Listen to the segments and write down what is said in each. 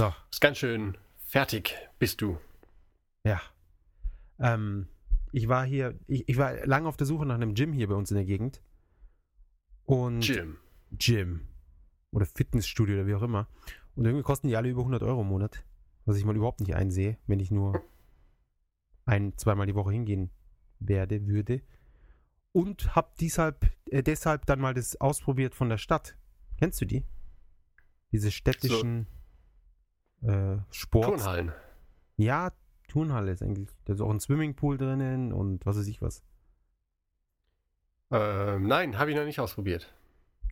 So, Ist ganz schön fertig, bist du. ja. Ähm, ich war hier, ich, ich war lange auf der Suche nach einem Gym hier bei uns in der Gegend. Und Jim. Gym. Oder Fitnessstudio oder wie auch immer. Und irgendwie kosten die alle über 100 Euro im Monat. Was ich mal überhaupt nicht einsehe, wenn ich nur ein, zweimal die Woche hingehen werde, würde. Und hab deshalb, äh, deshalb dann mal das ausprobiert von der Stadt. Kennst du die? Diese städtischen äh, Sports. Turnhallen. Ja, Turnhalle ist eigentlich. Da ist auch ein Swimmingpool drinnen und was weiß ich was. Ähm, nein, habe ich noch nicht ausprobiert.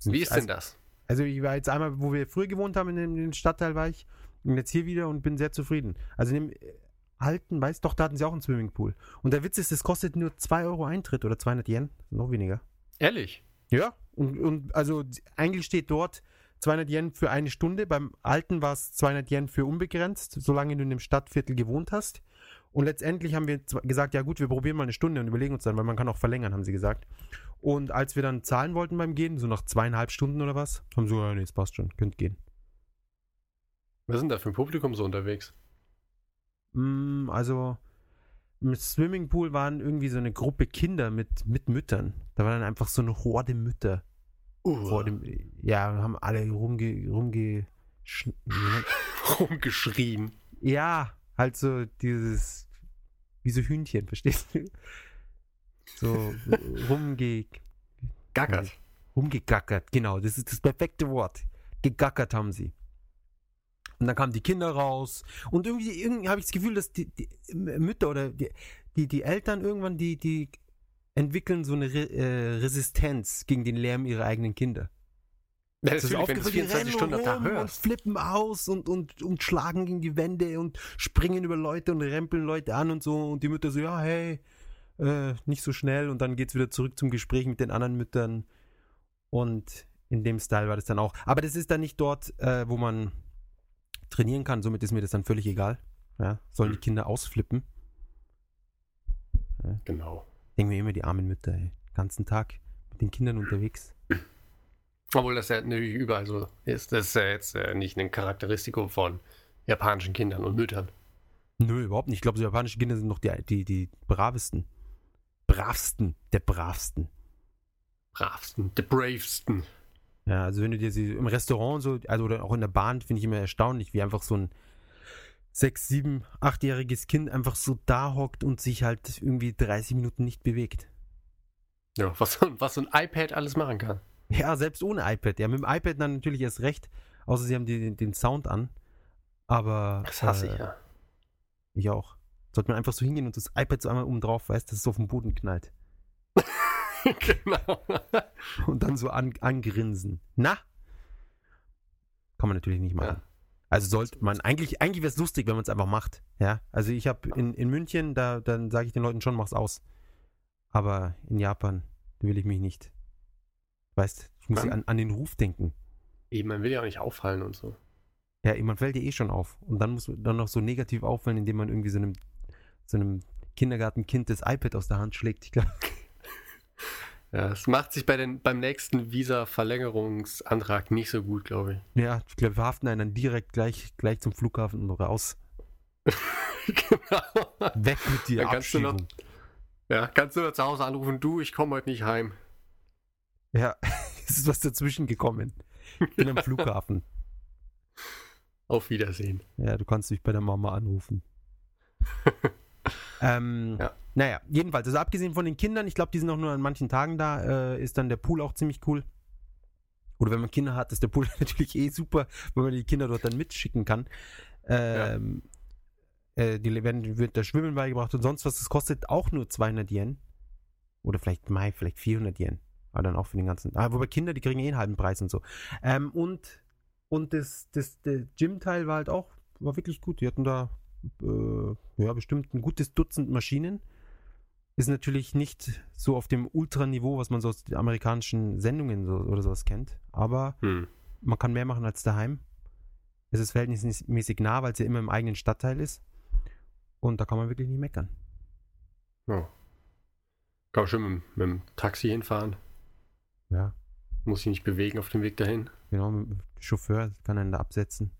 Wie ist also, denn das? Also ich war jetzt einmal, wo wir früher gewohnt haben, in dem, in dem Stadtteil war ich. Und jetzt hier wieder und bin sehr zufrieden. Also in dem äh, alten, weißt doch, da hatten sie auch einen Swimmingpool. Und der Witz ist, es kostet nur 2 Euro Eintritt oder 200 Yen. Noch weniger. Ehrlich? Ja. Und, und also eigentlich steht dort 200 Yen für eine Stunde. Beim alten war es 200 Yen für unbegrenzt, solange du in dem Stadtviertel gewohnt hast. Und letztendlich haben wir gesagt, ja gut, wir probieren mal eine Stunde und überlegen uns dann, weil man kann auch verlängern, haben sie gesagt. Und als wir dann zahlen wollten beim Gehen, so nach zweieinhalb Stunden oder was, haben sie gesagt, ja, nee, es passt schon, könnt gehen. Was sind da für ein Publikum so unterwegs? Mm, also im Swimmingpool waren irgendwie so eine Gruppe Kinder mit, mit Müttern. Da war dann einfach so eine Horde Mütter vor dem, ja, haben alle rumge, rumge, sch- rumgeschrien. ja, halt so dieses, wie so Hühnchen, verstehst du? So rumge, Gackert. rumgegackert, genau, das ist das perfekte Wort. Gegackert haben sie. Und dann kamen die Kinder raus und irgendwie, irgendwie habe ich das Gefühl, dass die, die Mütter oder die, die, die Eltern irgendwann, die, die entwickeln so eine Re äh, Resistenz gegen den Lärm ihrer eigenen Kinder. Ja, Das ist natürlich, wenn du es aufgefallen, die 24 Stunden am Tag und flippen aus und, und, und schlagen gegen die Wände und springen über Leute und rempeln Leute an und so. Und die Mütter so, ja, hey, äh, nicht so schnell. Und dann geht's wieder zurück zum Gespräch mit den anderen Müttern. Und in dem Style war das dann auch. Aber das ist dann nicht dort, äh, wo man trainieren kann. Somit ist mir das dann völlig egal. Ja, sollen die Hm. Kinder ausflippen. Genau. Denken mir immer die armen Mütter, ey. Den ganzen Tag mit den Kindern unterwegs. Obwohl das ja natürlich überall so ist. Das ist ja jetzt äh, nicht ein Charakteristikum von japanischen Kindern und Müttern. Nö, überhaupt nicht. Ich glaube, so japanische Kinder sind noch die, die, die bravesten. Bravsten, der bravsten. Bravsten, the bravesten. Ja, also wenn du dir sie im Restaurant so, also oder auch in der Bahn, finde ich immer erstaunlich, wie einfach so ein sechs, sieben, achtjähriges Kind einfach so da hockt und sich halt irgendwie 30 Minuten nicht bewegt. Ja, was, so- was so ein iPad alles machen kann. Ja, selbst ohne iPad. Ja, mit dem iPad dann natürlich erst recht, außer sie haben den, den Sound an. Aber Das hasse äh, ich ja. ich auch. Sollte man einfach so hingehen und das iPad so einmal oben drauf, weißt, dass es auf den Boden knallt. genau. und dann so an, angrinsen. Na? Kann man natürlich nicht machen. Ja. Also sollte man, eigentlich, eigentlich wäre es lustig, wenn man es einfach macht. Ja, also ich habe in, in München, da dann sage ich den Leuten schon, mach's aus. Aber in Japan will ich mich nicht. Weißt, ich muss Wann? an, an den Ruf denken. Eben, man will ja auch nicht auffallen und so. Ja, man fällt dir eh schon auf. Und dann muss man dann noch so negativ auffallen, indem man irgendwie so einem, so einem Kindergartenkind das iPad aus der Hand schlägt. Ich glaube, Ja, es macht sich bei den, beim nächsten Visa-Verlängerungsantrag nicht so gut, glaube ich. ja, ich glaube, wir verhaften einen dann direkt gleich, gleich zum Flughafen und raus. genau. Weg mit dir, kannst du noch-. Ja, kannst du nur zu Hause anrufen, du, ich komme heute nicht heim. Ja, es ist was dazwischen gekommen. Ich bin am Flughafen. Auf Wiedersehen. Ja, du kannst mich bei der Mama anrufen. ähm, Ja. Naja, jedenfalls, also abgesehen von den Kindern, ich glaube, die sind auch nur an manchen Tagen da, äh, ist dann der Pool auch ziemlich cool. Oder wenn man Kinder hat, ist der Pool natürlich eh super, weil man die Kinder dort dann mitschicken kann. Ähm, äh, die werden, wird da Schwimmen beigebracht und sonst was. Das kostet auch nur 200 Yen. Oder vielleicht Mai, vielleicht 400 Yen. Aber dann auch für den ganzen. Ah, wobei Kinder, die kriegen eh einen halben Preis und so. Ähm, und und das, das, der Gym-Teil war halt auch, war wirklich gut. Die hatten da äh, ja bestimmt ein gutes Dutzend Maschinen. Ist natürlich nicht so auf dem Ultraniveau, was man so aus den amerikanischen Sendungen so, oder sowas kennt. Aber Hm. man kann mehr machen als daheim. Es ist verhältnismäßig nah, weil es ja immer im eigenen Stadtteil ist. Und da kann man wirklich nicht meckern. Ja. Kann man schön mit, mit dem Taxi hinfahren. Ja, Muss sich nicht bewegen auf dem Weg dahin. genau. mit dem Chauffeur kann einen da absetzen.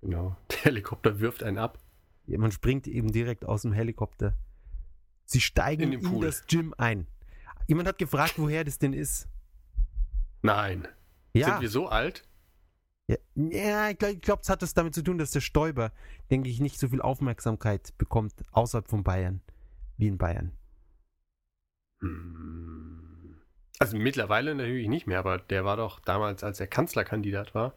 Genau. Der Helikopter wirft einen ab. Ja, man springt eben direkt aus dem Helikopter. Sie steigen In in, das Gym ein. Jemand hat gefragt, woher das denn ist. Nein. Ja, Sind wir so alt? ja, ja ich glaube, glaub, es hat das damit zu tun, dass der Stoiber, denke ich, nicht so viel Aufmerksamkeit bekommt außerhalb von Bayern wie in Bayern. Hm. Also mittlerweile natürlich nicht mehr, aber der war doch damals, als er Kanzlerkandidat war,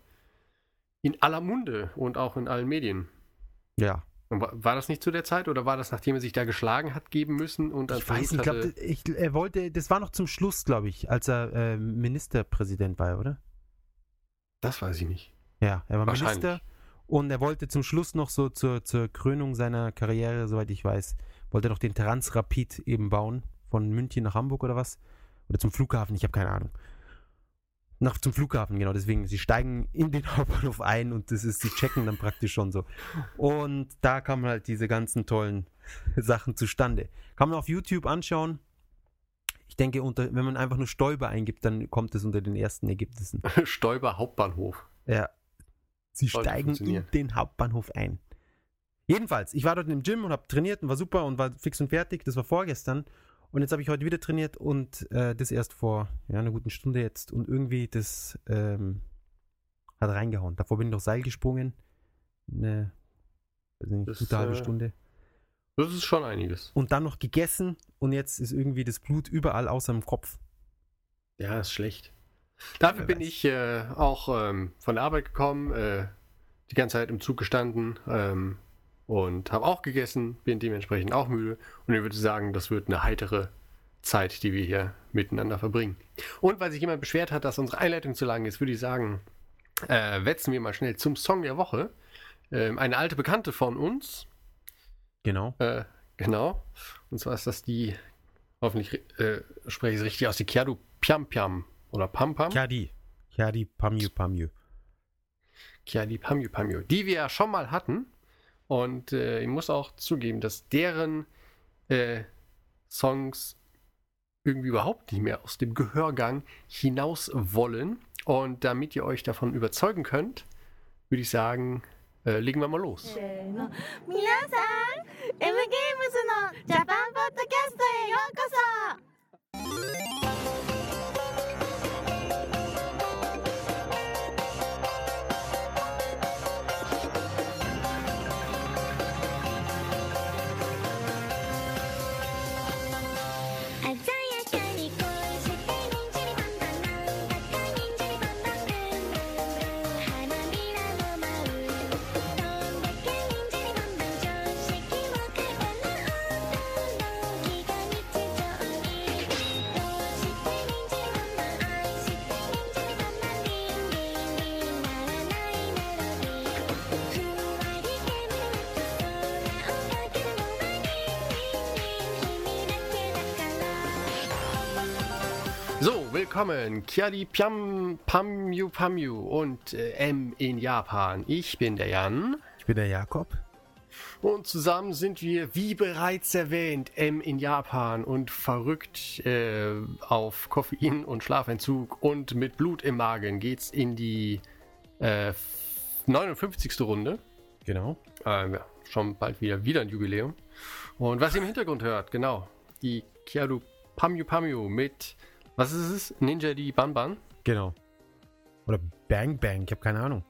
in aller Munde und auch in allen Medien. Ja, war das nicht zu der Zeit oder war das, nachdem er sich da geschlagen hat geben müssen und ich weiß nicht, versucht ich glaube, er wollte, das war noch zum Schluss, glaube ich, als er äh, Ministerpräsident war, oder? Das weiß ich nicht. Ja, er war. Minister und er wollte zum Schluss noch so zur, zur Krönung seiner Karriere, soweit ich weiß, wollte er noch den Transrapid eben bauen, von München nach Hamburg oder was? Oder zum Flughafen, ich habe keine Ahnung. Nach zum Flughafen, genau, deswegen, sie steigen in den Hauptbahnhof ein und das ist, sie checken dann praktisch schon so. Und da kamen halt diese ganzen tollen Sachen zustande. Kann man auf YouTube anschauen. Ich denke, unter, wenn man einfach nur Stoiber eingibt, dann kommt es unter den ersten Ergebnissen. Stoiber Hauptbahnhof. Ja. Sie Sollte steigen in den Hauptbahnhof ein. Jedenfalls, ich war dort im Gym und habe trainiert und war super und war fix und fertig. Das war vorgestern. Und jetzt habe ich heute wieder trainiert und äh, das erst vor ja, einer guten Stunde jetzt. Und irgendwie das ähm, hat reingehauen. Davor bin ich noch Seil gesprungen. Eine nicht, Das, gute halbe äh, Stunde. Das ist schon einiges. Und dann noch gegessen und jetzt ist irgendwie das Blut überall außer dem Kopf. Ja, ist schlecht. Dafür bin ich äh, auch ähm, von der Arbeit gekommen, äh, die ganze Zeit im Zug gestanden ähm, und habe auch gegessen, bin dementsprechend auch müde. Und ich würde sagen, das wird eine heitere Zeit, die wir hier miteinander verbringen. Und weil sich jemand beschwert hat, dass unsere Einleitung zu lang ist, würde ich sagen, äh, wetzen wir mal schnell zum Song der Woche. Ähm, eine alte Bekannte von uns, Genau. äh, genau. Und zwar ist das die, hoffentlich äh, spreche ich es richtig aus, die Kiadu Piam Piam oder Pam Pam. Kadi. Kadi Pamyu Pamyu. Kiadi Pamyu Pamyu, die wir ja schon mal hatten. Und äh, ich muss auch zugeben, dass deren äh, Songs irgendwie überhaupt nicht mehr aus dem Gehörgang hinaus wollen. Und damit ihr euch davon überzeugen könnt, würde ich sagen, äh, legen wir mal los. せーの皆さん M ゲームズのジャパンポッ willkommen, Kiadi Piam Pamyu Pamyu und äh, M in Japan. Ich bin der Jan. Ich bin der Jakob. Und zusammen sind wir, wie bereits erwähnt, M in Japan und verrückt äh, auf Koffein und Schlafentzug und mit Blut im Magen geht's in die äh, 59. Runde. Genau. Äh, ja, schon bald wieder, wieder ein Jubiläum. Und was ihr im Hintergrund hört, genau, die Kiaru Pamyu Pamyu mit, was ist es? Ninja die Banban? Genau. Oder Bang Bang, ich habe keine Ahnung.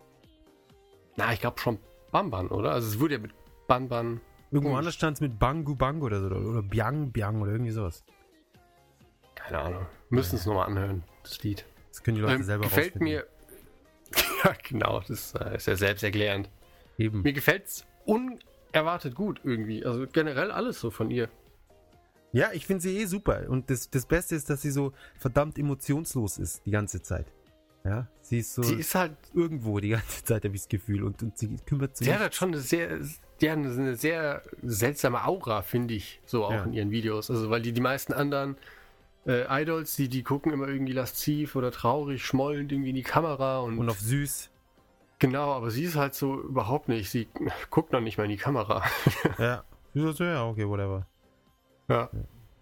Na, ich glaube schon Banban, oder? Also es wurde ja mit Banban. Irgendwo Komisch. anders stand es mit Bangu Bangu oder so. Oder Biang Biang oder irgendwie sowas. Keine Ahnung. Müssen es nochmal anhören, das Lied. Das können die Leute Ähm, selber gefällt rausfinden. mir. ja, genau, das äh, ist ja selbsterklärend. Eben. Mir gefällt's unerwartet gut irgendwie. Also generell alles so von ihr. Ja, ich finde sie eh super. Und das, das Beste ist, dass sie so verdammt emotionslos ist die ganze Zeit. Ja, sie ist so Sie ist halt, irgendwo die ganze Zeit, habe ich das Gefühl. Und, und sie kümmert sich. sie hat halt schon eine sehr, die hat eine sehr seltsame Aura, finde ich, so auch Ja. in ihren Videos. Also weil die die meisten anderen äh, Idols, die die gucken immer irgendwie lasziv oder traurig, schmollend irgendwie in die Kamera und, und auf süß. genau, aber sie ist halt so überhaupt nicht. Sie guckt noch nicht mal in die Kamera. Ja. So, ja, okay, whatever. Ja.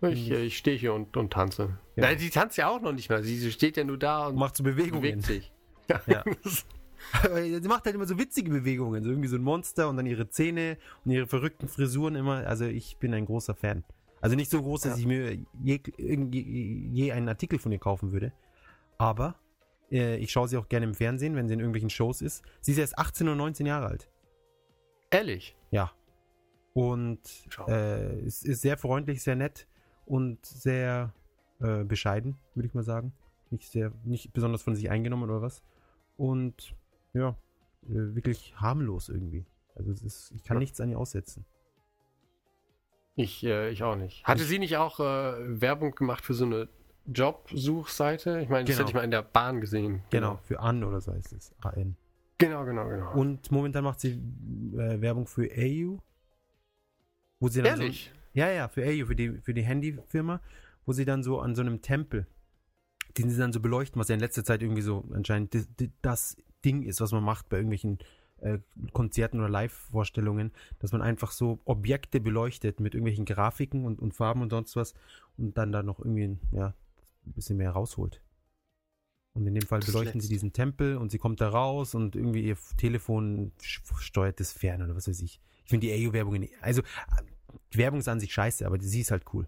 Ich, äh, ich stehe hier und, und tanze. Ja. Nein, die tanzt ja auch noch nicht mal. Sie, steht ja nur da und Macht so Bewegungen. bewegt sich. Ja. Aber Sie macht halt immer so witzige Bewegungen, so irgendwie so ein Monster und dann ihre Zähne und ihre verrückten Frisuren immer. Also ich bin ein großer Fan. Also nicht so groß, dass Ja. ich mir je, irgendwie- je einen Artikel von ihr kaufen würde. Aber äh, ich schaue sie auch gerne im Fernsehen, wenn sie in irgendwelchen Shows ist. Sie ist erst 18 oder 19 Jahre alt. Ehrlich. Ja. Und äh, es ist sehr freundlich, sehr nett und sehr äh, bescheiden, würde ich mal sagen. Nicht sehr, nicht besonders von sich eingenommen oder was. Und ja, äh, wirklich harmlos irgendwie. Also es ist, ich kann Ja. nichts an ihr aussetzen. Ich, äh, ich auch nicht. Hatte Ich- sie nicht auch äh, Werbung gemacht für so eine Jobsuchseite? Ich meine, das Genau. hätte ich mal in der Bahn gesehen. Genau, für An oder so heißt es. AN. Genau, genau, genau. Und momentan macht sie äh, Werbung für AU. Wo sie dann Ehrlich? So, ja, ja, für AU, für die, für die Handyfirma, wo sie dann so an so einem Tempel, den sie dann so beleuchten, was ja in letzter Zeit irgendwie so anscheinend das, das Ding ist, was man macht bei irgendwelchen äh, Konzerten oder Live-Vorstellungen, dass man einfach so Objekte beleuchtet mit irgendwelchen Grafiken und, und Farben und sonst was und dann da noch irgendwie ja, ein bisschen mehr rausholt. Und in dem Fall Das beleuchten sie diesen Tempel und sie kommt da raus und irgendwie ihr Telefon steuert das fern oder was weiß ich. Ich finde die AU-Werbung, also äh, die Werbung ist an sich scheiße, aber sie ist halt cool.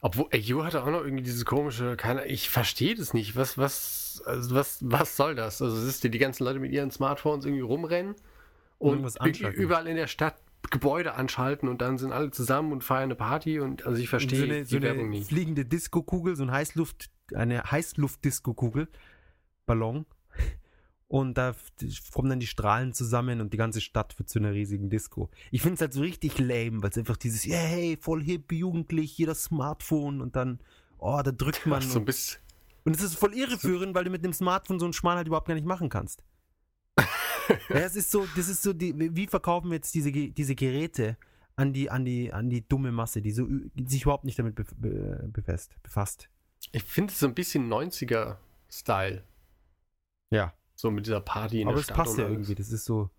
Obwohl, AU hatte auch noch irgendwie dieses komische, keine, ich verstehe das nicht. Was, was, also was, was soll das? Also siehst du, die ganzen Leute mit ihren Smartphones irgendwie rumrennen und anschalten. überall in der Stadt Gebäude anschalten und dann sind alle zusammen und feiern eine Party und also ich verstehe so eine, die so Werbung eine nicht. fliegende Disco-Kugel, so ein Heißluft, eine Heißluft-Disco-Kugel, Ballon. Und da kommen dann die Strahlen zusammen und die ganze Stadt wird zu einer riesigen Disco. Ich finde es halt so richtig lame, weil es einfach dieses, yeah, hey, voll hip, jugendlich, jeder Smartphone und dann, oh, da drückt man. so ein und, bisschen, und es ist voll irreführend, weil du mit dem Smartphone so einen Schmarrn halt überhaupt gar nicht machen kannst. ja, es ist so, das ist so, die, wie verkaufen wir jetzt diese, diese Geräte an die, an die, an die dumme Masse, die so die sich überhaupt nicht damit bef be befasst, befasst. ich finde es so ein bisschen 90er-Style. Ja. So mit dieser Party in Aber der es Stadt. passt und ja alles. irgendwie. Das ist so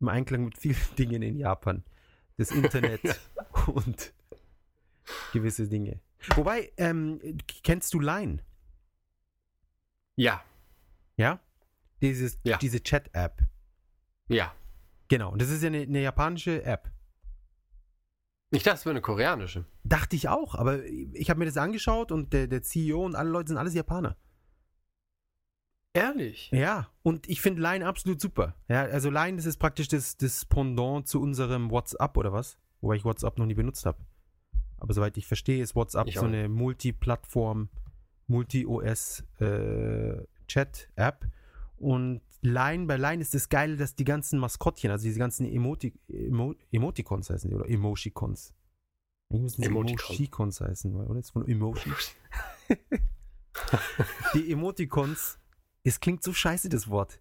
im Einklang mit vielen Dingen in Japan. Das Internet und gewisse Dinge. Wobei, ähm, kennst du Line? Ja, Ja? Dieses, Ja. Diese Chat-App. ja. Genau. Und das ist ja eine, eine japanische App. Ich dachte, es wäre eine koreanische. Dachte ich auch, aber ich habe mir das angeschaut und der, der CEO und alle Leute sind alles Japaner. Ehrlich? Ja, und ich finde Line absolut super. Ja, also Line, das ist praktisch das, das Pendant zu unserem WhatsApp oder was? Wobei ich WhatsApp noch nie benutzt habe. Aber soweit ich verstehe, ist WhatsApp Ich so auch eine Multi-Plattform, Multi-OS-Chat-App. und Line, bei Line ist das Geile, dass die ganzen Maskottchen, also diese ganzen Emoti Emo Emoticons heißen die, oder Emoticons. Sie Emoticon. Emoticons heißen, oder? Ist von Emoji. Die Emoticons, es klingt so scheiße, das Wort.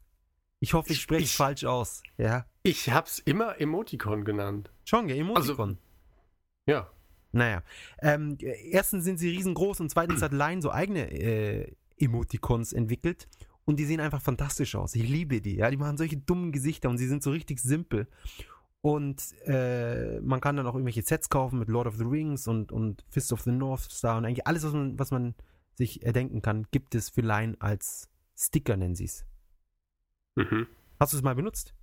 Ich hoffe, ich spreche es falsch aus. Ja. Ich hab's immer Emoticon genannt. Schon, gell? Emoticon. Ja. Naja. Ähm, erstens sind sie riesengroß und zweitens hat Line so eigene äh, Emoticons entwickelt und die sehen einfach fantastisch aus. Ich liebe die. Ja, die machen solche dummen Gesichter und sie sind so richtig simpel. Und äh, man kann dann auch irgendwelche Sets kaufen mit Lord of the Rings und, und Fist of the North Star und eigentlich alles, was man, was man sich erdenken kann, gibt es für Line als Sticker, nennen sie es. Mhm. Hast du es mal benutzt?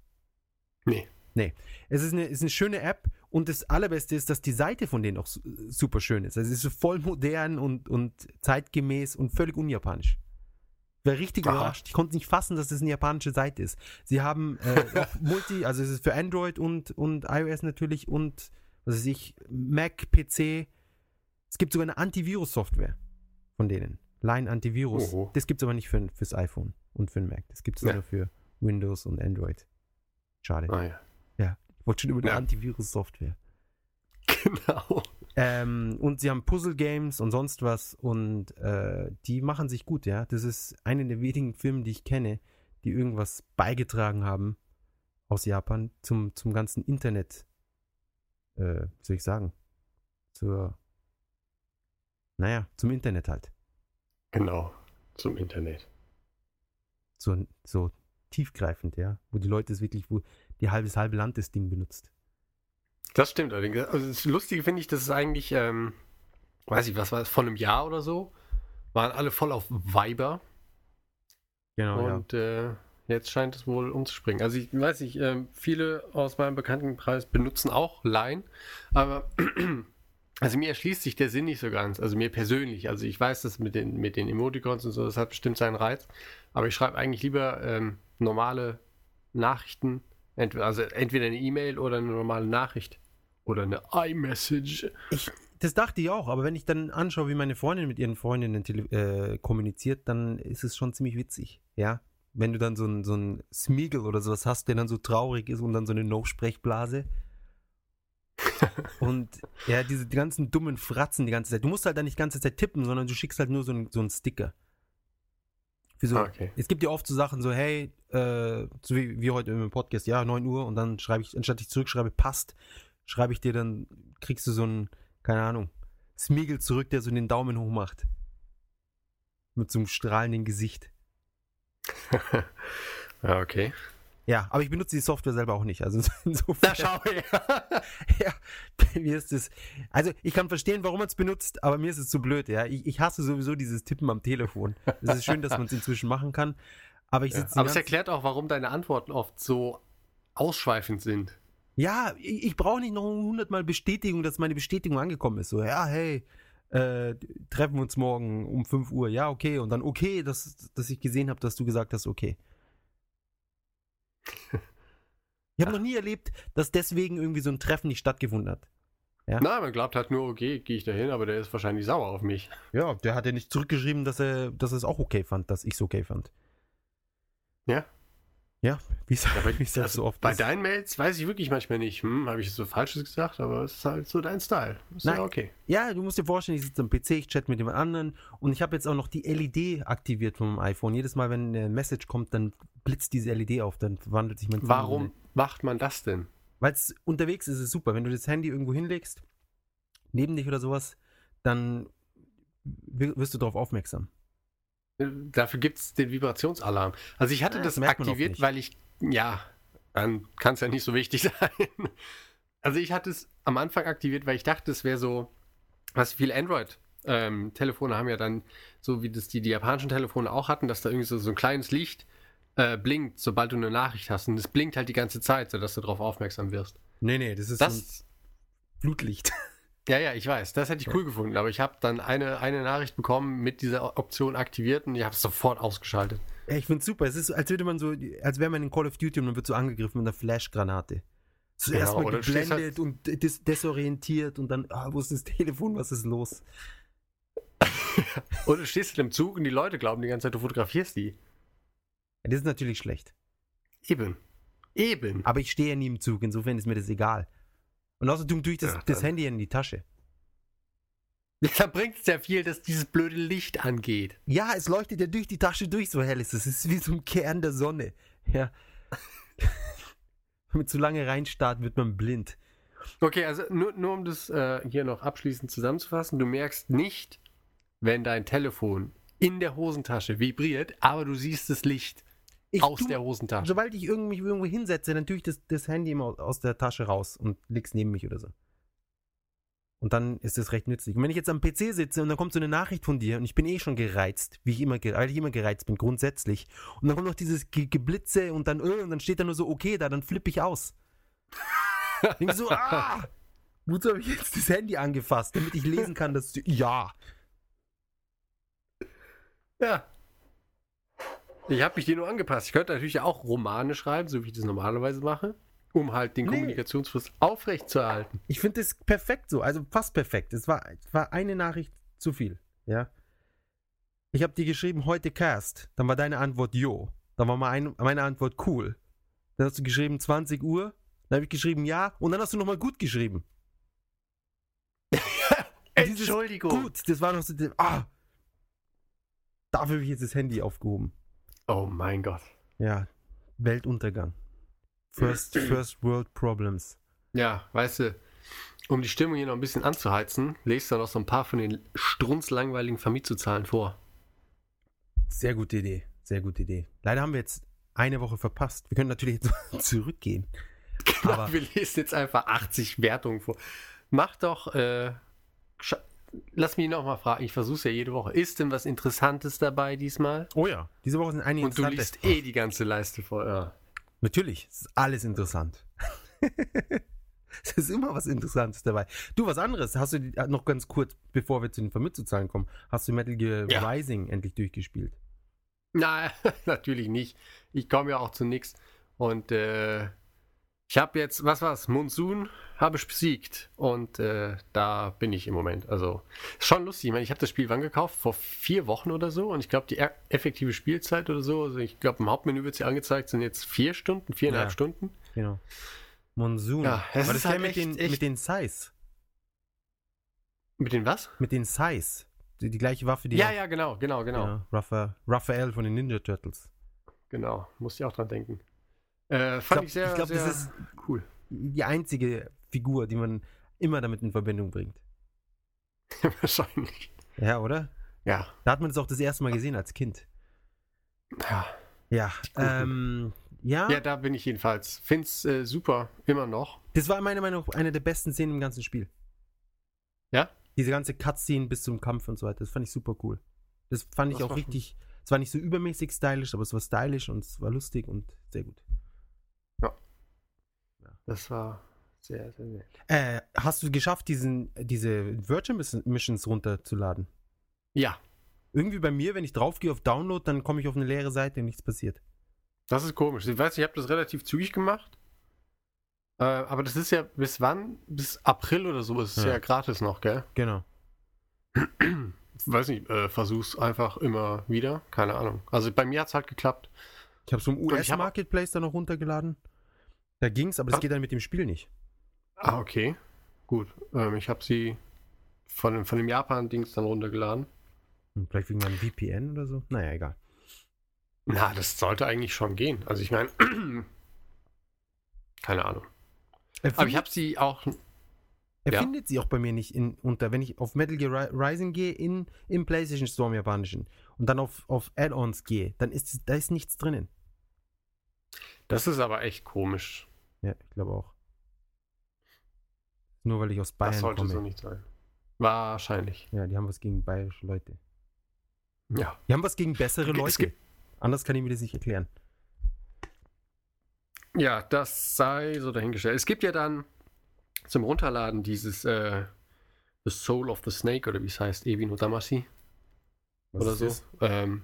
Nee. Es ist eine, ist eine schöne App und das Allerbeste ist, dass die Seite von denen auch su- super schön ist. Also es ist voll modern und, und zeitgemäß und völlig unjapanisch. Ich war richtig Aha. überrascht. Ich konnte nicht fassen, dass das eine japanische Seite ist. Sie haben äh, Multi, also es ist für Android und, und iOS natürlich und was weiß ich, Mac, PC. Es gibt sogar eine Antivirus-Software von denen. Line Antivirus. Oho. Das gibt es aber nicht für, fürs iPhone und für den Mac. Das gibt es Ja. nur für Windows und Android. Schade. Ah ja. Ich wollte schon über die Ja. Antivirus-Software. Genau. Ähm, und sie haben Puzzle-Games und sonst was und äh, die machen sich gut, ja. Das ist eine der wenigen Filme, die ich kenne, die irgendwas beigetragen haben aus Japan zum, zum ganzen Internet, äh, soll ich sagen, zur, naja, zum Internet halt. Genau. Zum Internet. So, so tiefgreifend, ja. Wo die Leute es wirklich, wo die halbes halbe Land das Ding benutzt. Das stimmt allerdings. Also das Lustige finde ich, dass es eigentlich, ähm, weiß ich, was war es, vor einem Jahr oder so, waren alle voll auf Viber. Genau, ja. Und äh, jetzt scheint es wohl umzuspringen. Also ich weiß nicht, ähm, viele aus meinem Bekanntenkreis benutzen auch Line, aber also mir erschließt sich der Sinn nicht so ganz. Also mir persönlich. Also ich weiß, das mit den, mit den Emoticons und so, das hat bestimmt seinen Reiz. Aber ich schreibe eigentlich lieber ähm, normale Nachrichten. Entweder, also entweder eine E-Mail oder eine normale Nachricht. Oder eine iMessage. Ich, das dachte ich auch, aber wenn ich dann anschaue, wie meine Freundin mit ihren Freundinnen äh, kommuniziert, dann ist es schon ziemlich witzig, ja. Wenn du dann so ein, so ein Smeagol oder sowas hast, der dann so traurig ist und dann so eine No-Sprechblase. Und ja, diese die ganzen dummen Fratzen die ganze Zeit. Du musst halt dann nicht die ganze Zeit tippen, sondern du schickst halt nur so, ein, so einen Sticker. Für so, Ah, okay. Es gibt ja oft so Sachen so, hey, äh, so wie, wie heute im Podcast, ja, 9 Uhr und dann schreibe ich, anstatt ich zurückschreibe, passt, schreibe ich dir dann, kriegst du so ein, keine Ahnung, Smeagol zurück, der so den Daumen hoch macht. Mit so einem strahlenden Gesicht. ja, okay. Ja, aber ich benutze die Software selber auch nicht. Also insofern, Da schau ja, bei mir ist es, also ich kann verstehen, warum man es benutzt, aber mir ist es zu blöd, ja. Ich, ich hasse sowieso dieses Tippen am Telefon. Es ist schön, dass man es inzwischen machen kann, aber ich Ja, sitze aber es erklärt auch, warum deine Antworten oft so ausschweifend sind. Ja, ich, ich brauche nicht noch hundertmal Bestätigung, dass meine Bestätigung angekommen ist. So, ja, hey, äh, treffen wir uns morgen um 5 Uhr. Ja, okay. Und dann okay, dass, dass ich gesehen habe, dass du gesagt hast, okay. Ich habe noch nie erlebt, dass deswegen irgendwie so ein Treffen nicht stattgefunden hat. Ja. Na, man glaubt halt nur, okay, gehe ich da hin, aber der ist wahrscheinlich sauer auf mich. Ja, der hat ja nicht zurückgeschrieben, dass er, dass er es auch okay fand, dass ich es okay fand. Ja. Ja, wie es Ja, halt also so oft bei ist. deinen Mails weiß ich wirklich manchmal nicht, hm, habe ich so Falsches gesagt, aber es ist halt so dein Style. Ist ja Nein. okay. Ja, du musst dir vorstellen, ich sitze am PC, ich chatte mit jemand anderen und ich habe jetzt auch noch die LED aktiviert vom iPhone. Jedes Mal, wenn eine Message kommt, dann blitzt diese LED auf, dann verwandelt sich mein Warum macht man das denn? Weil es unterwegs ist, ist es super. Wenn du das Handy irgendwo hinlegst, neben dich oder sowas, dann wi- wirst du darauf aufmerksam. Äh, Dafür gibt es den Vibrationsalarm. Also ich hatte Ja, das das aktiviert, weil ich, ja, dann kann es ja nicht so wichtig sein. Also ich hatte es am Anfang aktiviert, weil ich dachte, es wäre so, was viele Android-Telefone haben ja dann, so wie das die, die japanischen Telefone auch hatten, dass da irgendwie so, so ein kleines Licht äh, blinkt, sobald du eine Nachricht hast. Und es blinkt halt die ganze Zeit, sodass du darauf aufmerksam wirst. Nee, nee, das ist Das, Flutlicht. ja, ja, ich weiß, das hätte ich cool gefunden, aber ich habe dann eine, eine Nachricht bekommen mit dieser Option aktiviert und ich habe es sofort ausgeschaltet. Ja, ich find's super. Es ist, als würde man so, als wäre man in Call of Duty und man wird so angegriffen mit einer Flashgranate. So Genau, oder du stehst geblendet und des desorientiert und dann, ah, wo ist das Telefon, was ist los? Du stehst in einem Zug und die Leute glauben die ganze Zeit, du fotografierst die. Ja, das ist natürlich schlecht. Eben. Eben. Aber ich stehe ja nie im Zug, insofern ist mir das egal. Und außerdem tue ich das, Ja, das Handy in die Tasche. Da bringt es ja viel, dass dieses blöde Licht angeht. Ja, es leuchtet ja durch die Tasche durch, so hell ist es. Es ist wie so ein Kern der Sonne. Ja. Wenn man zu lange reinstarrt, wird man blind. Okay, also nur, nur um das äh, hier noch abschließend zusammenzufassen, du merkst nicht, wenn dein Telefon in der Hosentasche vibriert, aber du siehst das Licht Ich aus tu- der Hosentasche. Sobald ich irgendwie, mich irgendwo hinsetze, dann tue ich das, das Handy immer aus der Tasche raus und leg's neben mich oder so. Und dann ist das recht nützlich. Und wenn ich jetzt am PC sitze und dann kommt so eine Nachricht von dir und ich bin eh schon gereizt, wie ich immer, weil ich immer gereizt bin, grundsätzlich. Und dann kommt noch dieses Ge Geblitze und dann, äh, und dann steht da nur so, okay, da, dann flippe ich aus. Denk so, ah! Wozu habe ich jetzt das Handy angefasst, damit ich lesen kann, dass du, ja. Ja. Ich habe mich dir nur angepasst. Ich könnte natürlich auch Romane schreiben, so wie ich das normalerweise mache, um halt den Nee. Kommunikationsfluss aufrechtzuerhalten. Ich finde das perfekt so, also fast perfekt. Es war, war eine Nachricht zu viel, ja. Ich habe dir geschrieben, heute Cast. Dann war deine Antwort Jo. Dann war mein, meine Antwort cool. Dann hast du geschrieben 20 Uhr. Dann habe ich geschrieben ja. Und dann hast du nochmal gut geschrieben. Entschuldigung. Gut, das war noch so. Ah! Dafür habe ich jetzt das Handy aufgehoben. Oh mein Gott. Ja, Weltuntergang. First, first World Problems. Ja, weißt du, um die Stimmung hier noch ein bisschen anzuheizen, lest du noch so ein paar von den strunzlangweiligen Vermietzuzahlen vor. Sehr gute Idee. Sehr gute Idee. Leider haben wir jetzt eine Woche verpasst. Wir können natürlich jetzt zurückgehen. Aber Wir lesen jetzt einfach 80 Wertungen vor. Mach doch, äh, lass mich nochmal fragen, ich versuche es ja jede Woche. Ist denn was Interessantes dabei diesmal? Oh ja, diese Woche sind einige Und du liest eh die ganze Leiste vor. Ja. Natürlich, es ist alles interessant. es ist immer was Interessantes dabei. Du, was anderes, hast du die- äh, noch ganz kurz, bevor wir zu den Vermitzuzahlen kommen, hast du Metal Gear Ja. Rising endlich durchgespielt? Nein, natürlich nicht. Ich komme ja auch zu nichts. Und äh, ich habe jetzt, was war's? Monsoon habe ich besiegt. Und äh, da bin ich im Moment. Also, ist schon lustig. Ich meine, ich habe das Spiel wann gekauft? Vor vier Wochen oder so. Und ich glaube, die e- effektive Spielzeit oder so, also ich glaube, im Hauptmenü wird sie angezeigt, sind jetzt vier Stunden, viereinhalb Ja. Stunden. Genau. Monsoon. Ja, es War ist das halt der mit, echt- den, echt- mit den Size? Mit den was? Mit den Size. Die, die gleiche Waffe, die ja, ja, genau, genau, genau. ja, Rapha- Raphael von den Ninja Turtles. Genau. Musste ich auch dran denken. Äh, fand ich, glaub- sehr, ich glaub, sehr das ist- cool. Die einzige Figur, die man immer damit in Verbindung bringt. Wahrscheinlich. Ja, oder? Ja. Da hat man es auch das erste Mal gesehen als Kind. Ja. Ja, ähm, ja, Ja, da bin ich jedenfalls. Find's äh, super, immer noch. das war meiner Meinung nach eine der besten Szenen im ganzen Spiel. Ja? Diese ganze Cutscene bis zum Kampf und so weiter, das fand ich super cool. Das fand ich Das auch richtig, es war nicht so übermäßig stylisch, aber es war stylisch und es war lustig und sehr gut. Das war sehr, sehr nett. Äh, hast du geschafft, diesen, diese Virtual Miss- Missions runterzuladen? Ja, Irgendwie bei mir, wenn ich draufgehe auf Download, dann komme ich auf eine leere Seite und nichts passiert. das ist komisch. Ich weiß, ich habe das relativ zügig gemacht. Äh, aber das ist ja bis wann? Bis April oder so ist es Ja. ja. gratis noch, gell? Genau. Weiß nicht, äh, versuch's einfach immer wieder. Keine Ahnung. Also bei mir hat's halt geklappt. Ich habe so im US-Marketplace da noch runtergeladen. Da ging's, aber das Ah. geht dann mit dem Spiel nicht. Ah, okay. Gut. Ähm, ich habe sie von, dem- von dem Japan-Dings dann runtergeladen. Hm, Vielleicht wegen meinem VPN oder so. Naja, egal. Na, das sollte eigentlich schon gehen. Also ich meine, keine Ahnung. Er Aber ich habe sie auch. Er ja. findet sie auch bei mir nicht in, unter, wenn ich auf Metal Gear Ri- Rising gehe, in, im PlayStation Store im japanischen und dann auf, auf Add-ons gehe, dann ist da ist nichts drinnen. Das ist aber echt komisch. Ja, ich glaube auch. Nur weil ich aus Bayern das sollte komme. so nicht sein. Wahrscheinlich. Ja, die haben was gegen bayerische Leute. Ja. Die haben was gegen bessere Es Leute. Anders kann ich mir das nicht erklären. Ja, das sei so dahingestellt. Es gibt ja dann zum Runterladen dieses äh, The Soul of the Snake oder wie es heißt, Ewi no Damashi Was oder ist so. das? Ähm,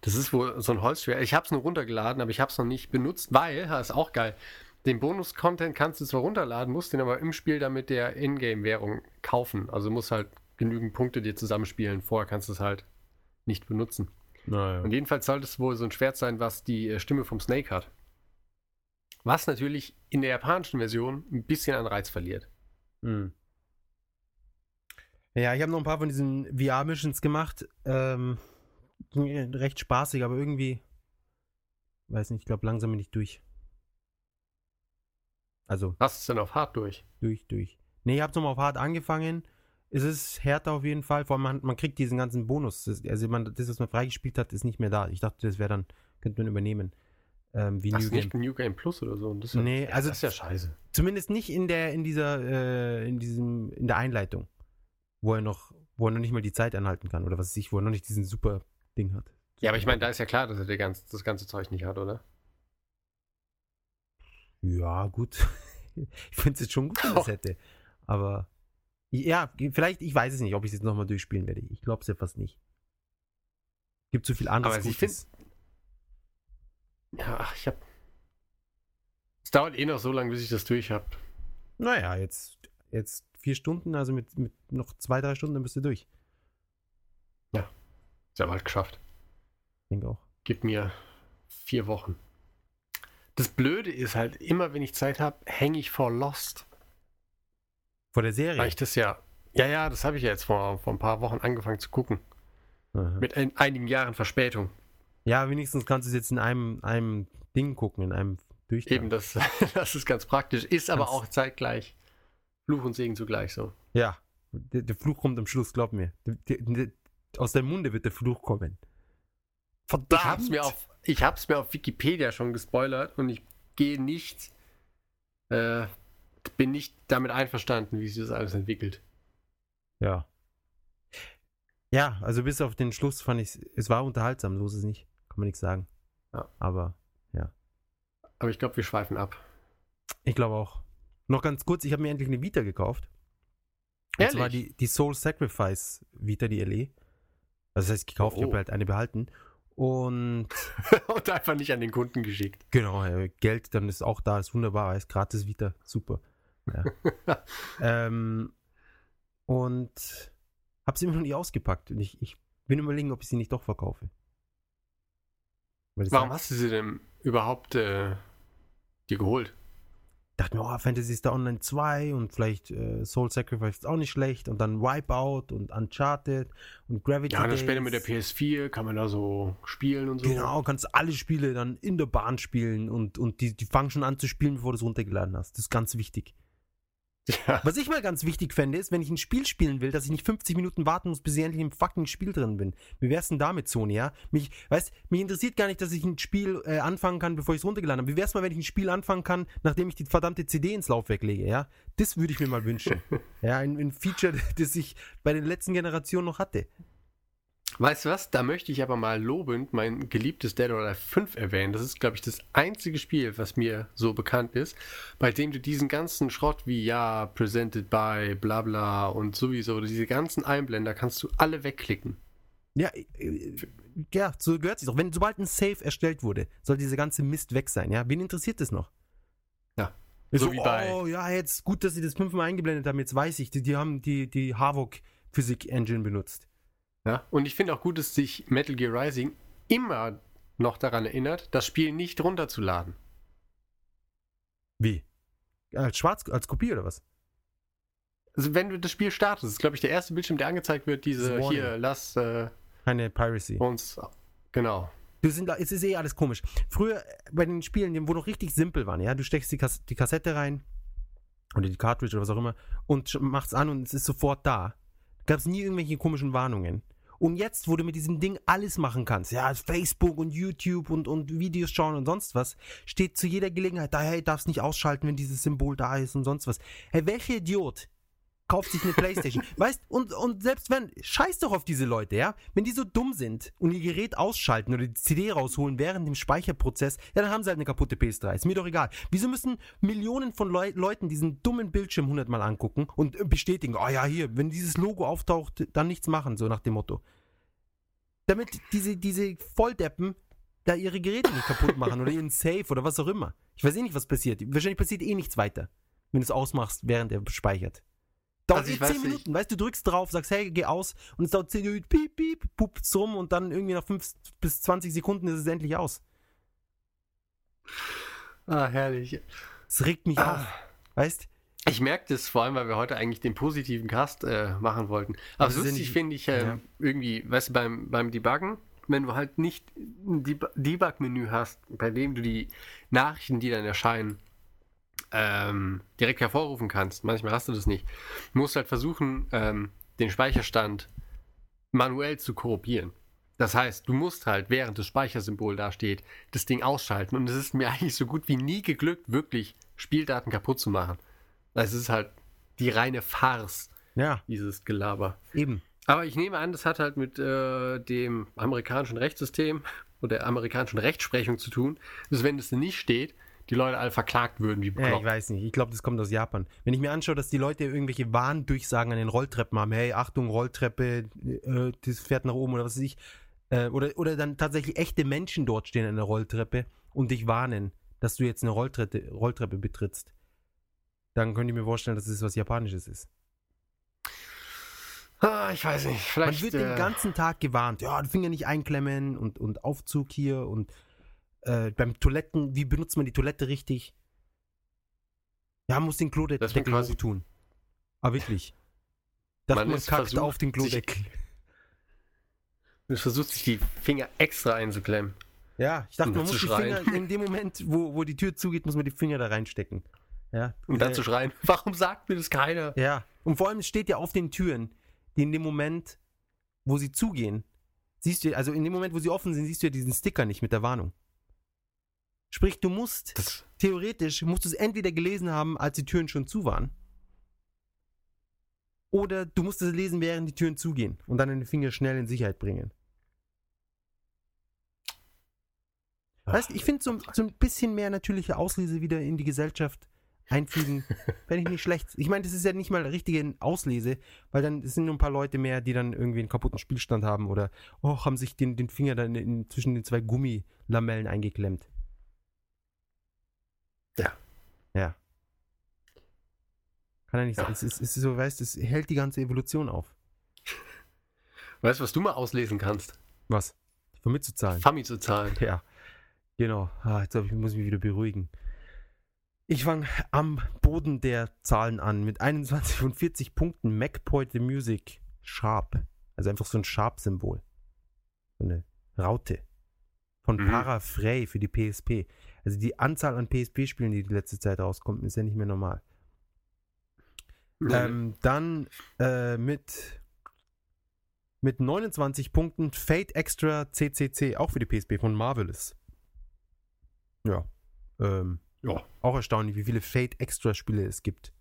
das ist wohl so ein Holzschwert. Ich habe es nur runtergeladen, aber ich habe es noch nicht benutzt, weil, das ist auch geil, den Bonus-Content kannst du zwar runterladen, musst den aber im Spiel dann mit der Ingame-Währung kaufen. Also musst halt genügend Punkte dir zusammenspielen. Vorher kannst du es halt nicht benutzen. Naja. Und jedenfalls sollte es wohl so ein Schwert sein, was die äh, Stimme vom Snake hat. Was natürlich in der japanischen Version ein bisschen an Reiz verliert. Hm. Ja, ich habe noch ein paar von diesen VR-Missions gemacht. Ähm, recht spaßig, aber irgendwie, weiß nicht, ich glaube langsam bin ich durch. Also Hast du es denn auf hart durch? durch, durch. Nee, ich habe nochmal auf hart angefangen. Es ist härter auf jeden Fall. Vor allem, man, man kriegt diesen ganzen Bonus. Das, also man, das, was man freigespielt hat, ist nicht mehr da. Ich dachte, das wäre dann, könnte man übernehmen. Ähm, wie Hast New Game. nicht ein New Game Plus oder so? Und das ist Nee, ja, also- das ist ja scheiße. Zumindest nicht in der, in dieser, äh, in diesem, in der Einleitung. Wo er noch, wo er noch nicht mal die Zeit anhalten kann. Oder was weiß ich, wo er noch nicht diesen super Ding hat. Ja, aber ich meine, da ist ja klar, dass er der ganz, das ganze Zeug nicht hat, oder? Ja, gut. ich finde es jetzt schon gut, wenn es hätte. Aber ja, vielleicht, ich weiß es nicht, ob ich es jetzt nochmal durchspielen werde. Ich glaube es ja fast nicht. Gibt so viel anderes. Aber ich Gutes. Ja, ach, ich hab. Es dauert eh noch so lange, bis ich das durch habe. Naja, jetzt, jetzt vier Stunden, also mit, mit noch zwei, drei Stunden, dann bist du durch. Ist ja bald geschafft. Ich denke auch. Gib mir vier Wochen. Das Blöde ist halt, immer wenn ich Zeit habe, hänge ich vor Lost. Vor der Serie. Weil ich das ja. Ja, ja, das habe ich ja jetzt vor, vor ein paar Wochen angefangen zu gucken. Aha. Mit ein, einigen Jahren Verspätung. Ja, wenigstens kannst du es jetzt in einem, einem Ding gucken, in einem Durchgang. Eben, das, das ist ganz praktisch. Ist aber auch zeitgleich. Fluch und Segen zugleich so. Ja, der, der Fluch kommt am Schluss, glaub mir. Der, der, aus deinem Munde wird der Fluch kommen. Verdammt! Ich hab's mir auf, ich hab's mir auf Wikipedia schon gespoilert und ich gehe nicht, äh, bin nicht damit einverstanden, wie sich das alles entwickelt. Ja. Ja, also bis auf den Schluss fand ich es war unterhaltsam, so ist es nicht. Kann man nichts sagen. Ja. Aber Aber ich glaube, wir schweifen ab. ich glaube auch. Noch ganz kurz, ich habe mir endlich eine Vita gekauft. Und zwar Ehrlich? die, die Soul Sacrifice Vita, die LE. Also das heißt, gekauft, ich Oh. habe halt eine behalten. Und Und einfach nicht an den Kunden geschickt. genau, Geld dann ist auch da, ist wunderbar, ist gratis Vita, super. Ja. ähm, und habe sie immer noch nicht ausgepackt. Und ich, ich bin überlegen, ob ich sie nicht doch verkaufe. Warum hast du sie denn überhaupt äh, dir geholt? Dachte mir, oh, Fantasy Star Online 2 und vielleicht äh, Soul Sacrifice ist auch nicht schlecht und dann Wipeout und Uncharted und Gravity Ja, dann Days. später mit der PS4 kann man da so spielen und so. Genau, kannst alle Spiele dann in der Bahn spielen und, und die, die fangen schon an zu spielen, bevor du es runtergeladen hast. Das ist ganz wichtig. Ja. Was ich mal ganz wichtig fände, ist, wenn ich ein Spiel spielen will, dass ich nicht 50 Minuten warten muss, bis ich endlich im fucking Spiel drin bin. Wie wär's denn damit, Sony, ja? Mich, weißt, mich interessiert gar nicht, dass ich ein Spiel äh, anfangen kann, bevor ich es runtergeladen habe. Wie wär's mal, wenn ich ein Spiel anfangen kann, nachdem ich die verdammte CD ins Laufwerk lege, ja? Das würde ich mir mal wünschen. ja, ein, ein Feature, das ich bei den letzten Generationen noch hatte. Weißt du was? Da möchte ich aber mal lobend mein geliebtes Dead or Alive 5 erwähnen. Das ist, glaube ich, das einzige Spiel, was mir so bekannt ist, bei dem du diesen ganzen Schrott wie ja, presented by, bla bla und sowieso, diese ganzen Einblender kannst du alle wegklicken. Ja, äh, ja, so gehört sich doch. Wenn sobald ein Save erstellt wurde, soll dieser ganze Mist weg sein, ja? Wen interessiert das noch? Ja. So, So wie bei- Oh, ja, jetzt gut, dass sie das fünfmal eingeblendet haben. Jetzt weiß ich, die, die haben die, die Havok Physik Engine benutzt. Ja? Und ich finde auch gut, dass sich Metal Gear Rising immer noch daran erinnert, das Spiel nicht runterzuladen. Wie? Als Schwarz, als Kopie oder was? Also wenn du das Spiel startest, ist glaube ich der erste Bildschirm, der angezeigt wird, diese Warning. hier, lass äh, Keine Piracy. uns genau. Du sind, es ist eh alles komisch. Früher äh, bei den Spielen, die- wo noch richtig simpel waren, ja, du steckst die, Kas die Kassette rein oder die Cartridge oder was auch immer und machst an und es ist sofort da. Gab es nie irgendwelche komischen Warnungen. Und jetzt, wo du mit diesem Ding alles machen kannst, ja, Facebook und YouTube und, und Videos schauen und sonst was, steht zu jeder Gelegenheit da, hey, darfst nicht ausschalten, wenn dieses Symbol da ist und sonst was. Hey, welcher Idiot kauft sich eine Playstation. weißt, und, und selbst wenn, scheiß doch auf diese Leute, ja? Wenn die so dumm sind und ihr Gerät ausschalten oder die CD rausholen während dem Speicherprozess, ja, dann haben sie halt eine kaputte PS3. Ist mir doch egal. Wieso müssen Millionen von Leu Leuten diesen dummen Bildschirm hundertmal angucken und äh, bestätigen, oh ja, hier, wenn dieses Logo auftaucht, dann nichts machen, so nach dem Motto. Damit diese, diese Volldeppen da ihre Geräte nicht kaputt machen oder ihren Safe oder was auch immer. Ich weiß eh nicht, was passiert. Wahrscheinlich passiert eh nichts weiter, wenn du es ausmachst, während er speichert. Dauert Also ich eh weiß 10 nicht. Minuten, weißt du, du drückst drauf, sagst, hey, geh aus und es dauert 10 Minuten, piep, piep, pupst rum und dann irgendwie nach 5 bis 20 Sekunden ist es endlich aus. Ah, herrlich. Es regt mich Ah. auf, weißt Ich merke das vor allem, weil wir heute eigentlich den positiven Cast äh, machen wollten. Aber ja lustig finde ich äh, ja. irgendwie, weißt du, beim, beim Debuggen, wenn du halt nicht ein Deb- Debug-Menü hast, bei dem du die Nachrichten, die dann erscheinen, ähm, direkt hervorrufen kannst. Manchmal hast du das nicht. Du musst halt versuchen, ähm, den Speicherstand manuell zu korrigieren. Das heißt, du musst halt, während das Speichersymbol da steht, das Ding ausschalten. Und es ist mir eigentlich so gut wie nie geglückt, wirklich Spieldaten kaputt zu machen. Es ist halt die reine Farce, Ja, dieses Gelaber. eben. Aber ich nehme an, das hat halt mit äh, dem amerikanischen Rechtssystem und der amerikanischen Rechtsprechung zu tun, dass wenn es nicht steht, die Leute alle verklagt würden wie Ja, ich bekloppt. weiß nicht. Ich glaube, das kommt aus Japan. Wenn ich mir anschaue, dass die Leute irgendwelche Warndurchsagen an den Rolltreppen haben, hey, Achtung, Rolltreppe, äh, das fährt nach oben oder was weiß ich. Äh, oder, oder dann tatsächlich echte Menschen dort stehen an der Rolltreppe und dich warnen, dass du jetzt eine Rolltreppe, Rolltreppe betrittst. Dann könnte ich mir vorstellen, dass es was Japanisches ist. ah, ich weiß nicht, Man vielleicht. wird äh, den ganzen Tag gewarnt. Ja, Finger nicht einklemmen und, und Aufzug hier und äh, beim Toiletten, wie benutzt man die Toilette richtig? Ja, man muss den man Klodeckel quasi- hochtun. Aber wirklich. Dass Man man, kackt versucht, auf den Klodeckel. es versucht sich die Finger extra einzuklemmen. Ja, ich dachte, Um man muss die schreien. Finger in dem Moment, wo, wo die Tür zugeht, muss man die Finger da reinstecken. Ja. Und dann Äh, zu schreien, warum sagt mir das keiner? Ja. Und vor allem es steht ja auf den Türen, die in dem Moment, wo sie zugehen, siehst du, also in dem Moment, wo sie offen sind, siehst du ja diesen Sticker nicht mit der Warnung. Sprich, du musst, Das, theoretisch, musst du es entweder gelesen haben, als die Türen schon zu waren. Oder du musst es lesen, während die Türen zugehen und dann den Finger schnell in Sicherheit bringen. Weißt du, ich finde so, so ein bisschen mehr natürliche Auslese wieder in die Gesellschaft einfügen, fände ich nicht schlecht. Ich meine, das ist ja nicht mal richtige Auslese, weil dann sind nur ein paar Leute mehr, die dann irgendwie einen kaputten Spielstand haben oder oh, haben sich den, den Finger dann in, zwischen den zwei Gummilamellen eingeklemmt. Ja. Ja. Kann ja nicht Ja. sein. Es ist, es ist so, weißt es hält die ganze Evolution auf. Weißt du, was du mal auslesen kannst? Was? Von mitzuzahlen. Fami zu zahlen. Ja, genau. Ah, jetzt ich, muss ich mich wieder beruhigen. Ich fange am Boden der Zahlen an mit 21 von 40 Punkten. MacPoint the Music Sharp. Also einfach so ein Sharp-Symbol. So eine Raute. Von Mhm. Parafrey für die PSP. Also die Anzahl an PSP-Spielen, die die letzte Zeit rauskommt, ist ja nicht mehr normal. Ähm, dann äh, mit, mit 29 Punkten Fate Extra CCC, auch für die PSP von Marvelous. Ja. Ähm, ja. auch erstaunlich, wie viele Fate Extra Spiele es gibt.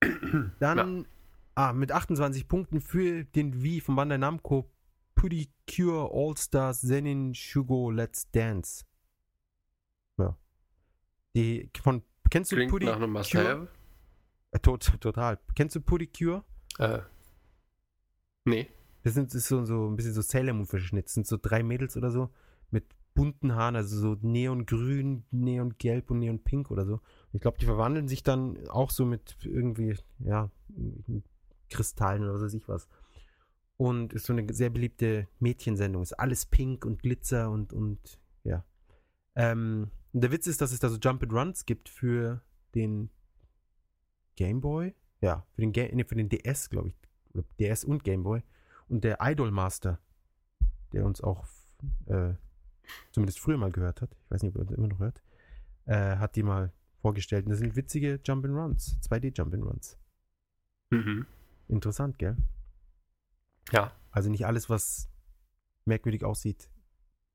Dann ah, mit 28 Punkten für den Wii von Bandai Namco Pudicure All Stars Zenin Shugo Let's Dance. Die von kennst du Klingt Pudi nach einem Must-Have. Äh, tot, total. Kennst du Pudicure? Äh, nee. Das sind das ist so, so ein bisschen so Sailor Moon verschnitten. Das sind so drei Mädels oder so mit bunten Haaren, also so neongrün, neongelb und neonpink oder so. Ich glaube, die verwandeln sich dann auch so mit irgendwie, ja, Kristallen oder was weiß ich was. Und ist so eine sehr beliebte Mädchensendung. Ist alles pink und Glitzer und, und ja. Ähm, und der Witz ist, dass es da so Jump and Runs gibt für den Game Boy. Ja, für den, Ga nee, für den DS, glaube ich. DS und Game Boy. Und der Idol Master, der uns auch äh, zumindest früher mal gehört hat, ich weiß nicht, ob er uns immer noch hört, äh, hat die mal vorgestellt. Und das sind witzige Jump-and-Runs, 2D-Jump-and-Runs. Mhm. Interessant, gell? Ja. Also nicht alles, was merkwürdig aussieht,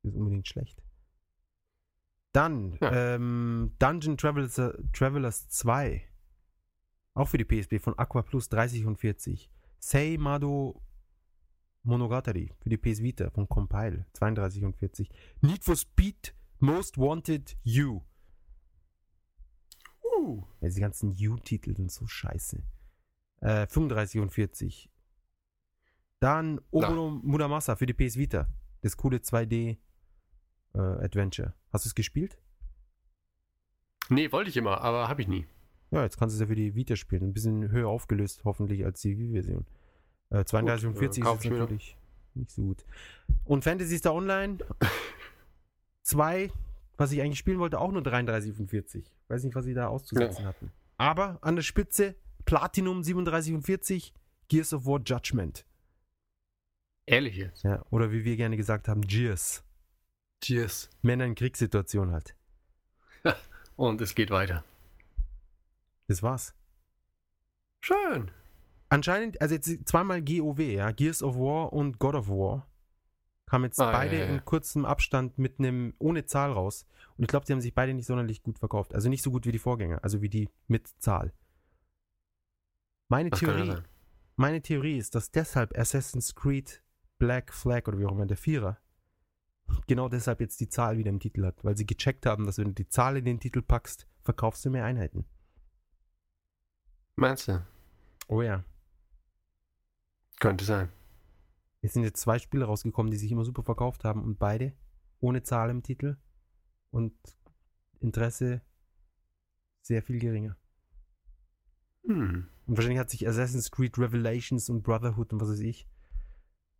ist unbedingt schlecht. Dann Ja. ähm, Dungeon Travelers, Travelers 2. Auch für die PSP von Aqua Plus 30 und 40. Sei Mado Monogatari für die PS Vita von Compile 32 und 40. Need for Speed Most Wanted You. Uh. Ja, diese ganzen You-Titel sind so scheiße. Äh, 35 und 40. Dann Oboro Muramasa für die PS Vita. Das coole 2D äh, Adventure. Hast du es gespielt? Nee, wollte ich immer, aber habe ich nie. Ja, jetzt kannst du es ja für die Vita spielen. Ein bisschen höher aufgelöst, hoffentlich, als die Wii-Version. Äh, 32 und äh, 40 kauf ist natürlich nicht so gut. Und Fantasy Star Online 2, was ich eigentlich spielen wollte, auch nur 33 und 40. Weiß nicht, was sie da auszusetzen hatten. Aber an der Spitze Platinum 37 und 40, Gears of War Judgment. Ehrlich jetzt. Ja, oder wie wir gerne gesagt haben, Gears. Cheers. Männer in Kriegssituationen halt. Und es geht weiter. Das war's. Schön. Anscheinend, also jetzt zweimal GOW, ja, Gears of War und God of War, kamen jetzt Ah, beide ja, ja. in kurzem Abstand mit einem ohne Zahl raus. Und ich glaube, die haben sich beide nicht sonderlich gut verkauft. Also nicht so gut wie die Vorgänger, also wie die mit Zahl. Meine Das Theorie, meine Theorie ist, dass deshalb Assassin's Creed Black Flag oder wie auch immer der Vierer genau deshalb jetzt die Zahl wieder im Titel hat, weil sie gecheckt haben, dass wenn du die Zahl in den Titel packst, verkaufst du mehr Einheiten. Meinst du? Oh ja. Könnte sein. Es sind jetzt zwei Spiele rausgekommen, die sich immer super verkauft haben und beide ohne Zahl im Titel und Interesse sehr viel geringer. Hm. Und wahrscheinlich hat sich Assassin's Creed Revelations und Brotherhood und was weiß ich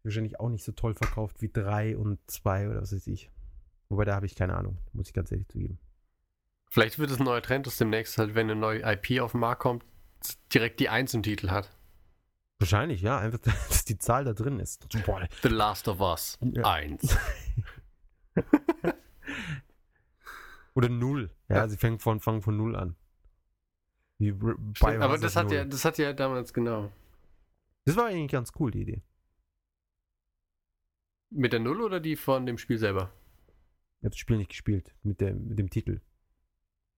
wahrscheinlich auch nicht so toll verkauft wie 3 und 2 oder was weiß ich. Wobei da habe ich keine Ahnung, muss ich ganz ehrlich zugeben. Vielleicht wird es ein neuer Trend, dass demnächst halt, wenn eine neue IP auf den Markt kommt, direkt die 1 im Titel hat. Wahrscheinlich, ja, einfach, dass die Zahl da drin ist. Boah, The Last of Us Ja. 1. Oder 0. Ja, Ja. sie fangen von, fangen von 0 an. Stimmt, aber das hat, 0. ja, das hat ja damals genau. Das war eigentlich ganz cool, die Idee. Mit der Null oder die von dem Spiel selber? Ich habe das Spiel nicht gespielt mit, der, mit dem Titel.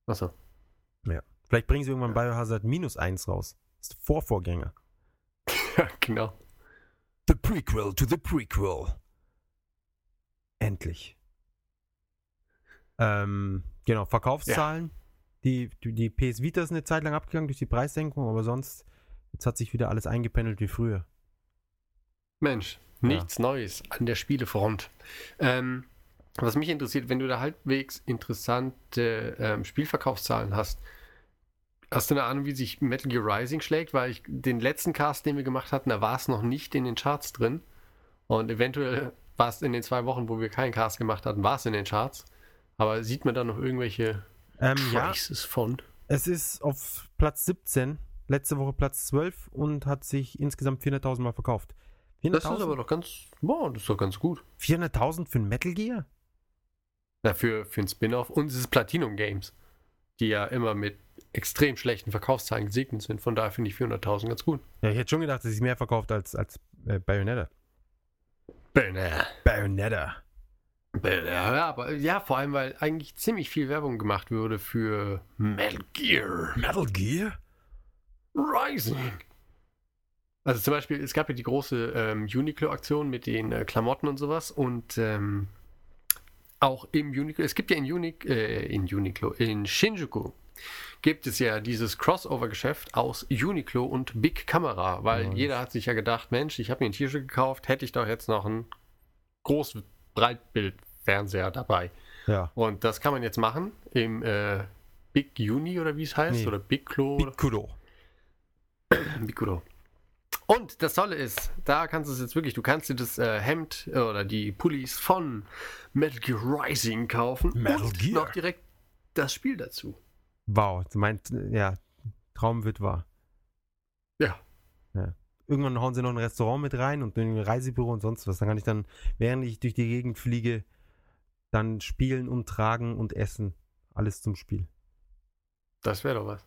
Achso. Vielleicht bringen sie irgendwann Biohazard minus 1 raus. Das ist der Vorvorgänger. Ja, genau. The Prequel to the Prequel. Endlich. Ähm, genau, Verkaufszahlen. Die, die, die PS Vita ist eine Zeit lang abgegangen durch die Preissenkung, aber sonst, jetzt hat sich wieder alles eingependelt wie früher. Mensch, nichts Neues an der Spielefront. Ähm, was mich interessiert, wenn du da halbwegs interessante ähm, Spielverkaufszahlen hast, hast du eine Ahnung, wie sich Metal Gear Rising schlägt? Weil ich den letzten Cast, den wir gemacht hatten, da war es noch nicht in den Charts drin. Und eventuell war es in den zwei Wochen, wo wir keinen Cast gemacht hatten, war es in den Charts. Aber sieht man da noch irgendwelche Ähm, ja, von? es ist auf Platz 17, letzte Woche Platz 12 und hat sich insgesamt 400.000 Mal verkauft. Das ist 400.000 aber doch ganz, boah, das ist doch ganz gut. 400.000 für ein Metal Gear? Na, für, für ein Spin-off. Und es ist Platinum Games, die ja immer mit extrem schlechten Verkaufszahlen gesegnet sind. Von daher finde ich 400.000 ganz gut. Ja, ich hätte schon gedacht, dass es mehr verkauft als, als äh, Bayonetta. Bäh, Bayonetta. Ja, aber ja, vor allem, weil eigentlich ziemlich viel Werbung gemacht wurde für Metal Gear Metal Gear? Rising. Also zum Beispiel, es gab ja die große ähm, Uniqlo-Aktion mit den äh, Klamotten und sowas und ähm, auch im Uniqlo, es gibt ja in, Uni, äh, in Uniqlo, in Shinjuku gibt es ja dieses Crossover-Geschäft aus Uniqlo und Big Camera, weil Nice. jeder hat sich ja gedacht, Mensch, ich habe mir ein T-Shirt gekauft, hätte ich doch jetzt noch einen groß Breitbildfernseher dabei. Ja. Und das kann man jetzt machen im äh, Big Uni oder wie es heißt, Nee. oder Big Klo. oder- Piccolo. Mikuro. Und das Tolle ist, da kannst du es jetzt wirklich, du kannst dir das äh, Hemd äh, oder die Pullis von Metal Gear Rising kaufen Metal und Gear. noch direkt das Spiel dazu. Wow, du meinst, ja, Traum wird wahr. Ja. Irgendwann hauen sie noch ein Restaurant mit rein und ein Reisebüro und sonst was. Dann kann ich dann, während ich durch die Gegend fliege, dann spielen und tragen und essen. Alles zum Spiel. Das wäre doch was.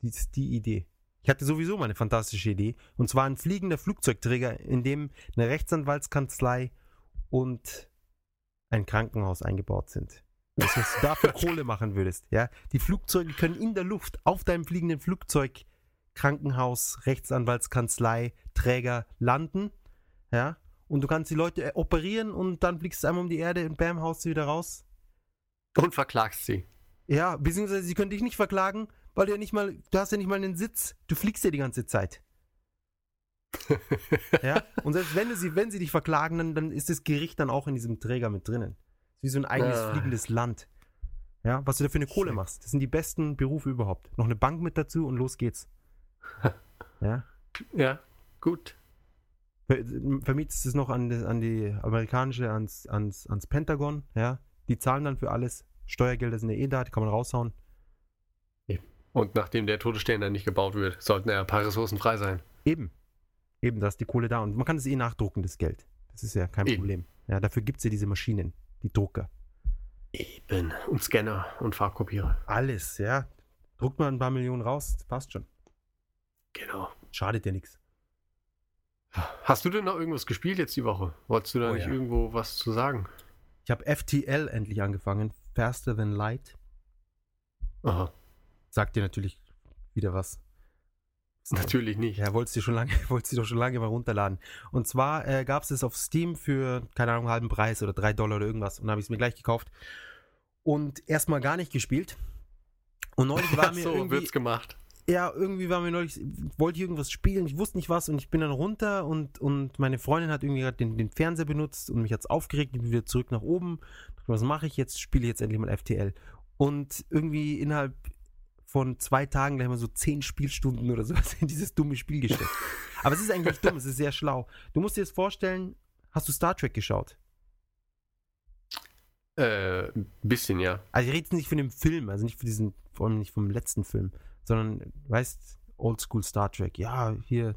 Die ist die Idee. Ich hatte sowieso mal eine fantastische Idee. Und zwar ein fliegender Flugzeugträger, in dem eine Rechtsanwaltskanzlei und ein Krankenhaus eingebaut sind. Das, was du dafür Kohle machen würdest. Ja? Die Flugzeuge können in der Luft auf deinem fliegenden Flugzeug Krankenhaus, Rechtsanwaltskanzlei, Träger landen. Ja? Und du kannst die Leute äh, operieren und dann fliegst du einmal um die Erde und bam, haust du wieder raus. Und verklagst sie. Ja, beziehungsweise sie können dich nicht verklagen, weil du ja nicht mal, du hast ja nicht mal einen Sitz. Du fliegst ja die ganze Zeit. ja, und selbst wenn, sie, wenn sie dich verklagen, dann, dann ist das Gericht dann auch in diesem Träger mit drinnen. ist wie so ein eigenes Ah. fliegendes Land. Ja, was du da für eine Kohle machst. Das sind die besten Berufe überhaupt. Noch eine Bank mit dazu und los geht's. ja. Ja, gut. Ver- Vermietest es noch an die, an die amerikanische, ans, ans, ans Pentagon, ja. Die zahlen dann für alles. Steuergelder sind ja eh da, die kann man raushauen. Und nachdem der Todesstern dann nicht gebaut wird, sollten ja ein paar Ressourcen frei sein. Eben. Eben, da ist die Kohle da. Und man kann es eh nachdrucken, das Geld. Das ist ja kein Eben. Problem. Ja, dafür gibt es ja diese Maschinen, die Drucker. Eben. Und Scanner und Farbkopierer. Alles, ja. Druckt man ein paar Millionen raus, passt schon. Genau. Schadet ja nichts. Hast du denn noch irgendwas gespielt jetzt die Woche? Wolltest du da Oh nicht ja. irgendwo was zu sagen? Ich habe FTL endlich angefangen. Faster Than Light. Aha. Sagt dir natürlich wieder was. Natürlich nicht. Ja, wolltest du schon lange, wolltest du doch schon lange mal runterladen. Und zwar äh, gab es es auf Steam für, keine Ahnung, halben Preis oder drei Dollar oder irgendwas. Und dann habe ich es mir gleich gekauft. Und erstmal gar nicht gespielt. Und neulich war mir so irgendwie, wird's gemacht. ja, irgendwie war mir neulich, wollte ich irgendwas spielen, ich wusste nicht was und ich bin dann runter und, und meine Freundin hat irgendwie gerade den, den Fernseher benutzt und mich hat's aufgeregt, ich bin wieder zurück nach oben. Was mache ich jetzt? Spiele jetzt endlich mal FTL. Und irgendwie innerhalb von zwei Tagen gleich mal so zehn Spielstunden oder sowas in dieses dumme Spiel gesteckt. Aber es ist eigentlich nicht dumm, es ist sehr schlau. Du musst dir das vorstellen, hast du Star Trek geschaut? Äh, ein bisschen, ja. Also ich rede jetzt nicht von dem Film, also nicht von diesen, vor allem nicht vom letzten Film, sondern, weißt, Oldschool Star Trek. Ja, hier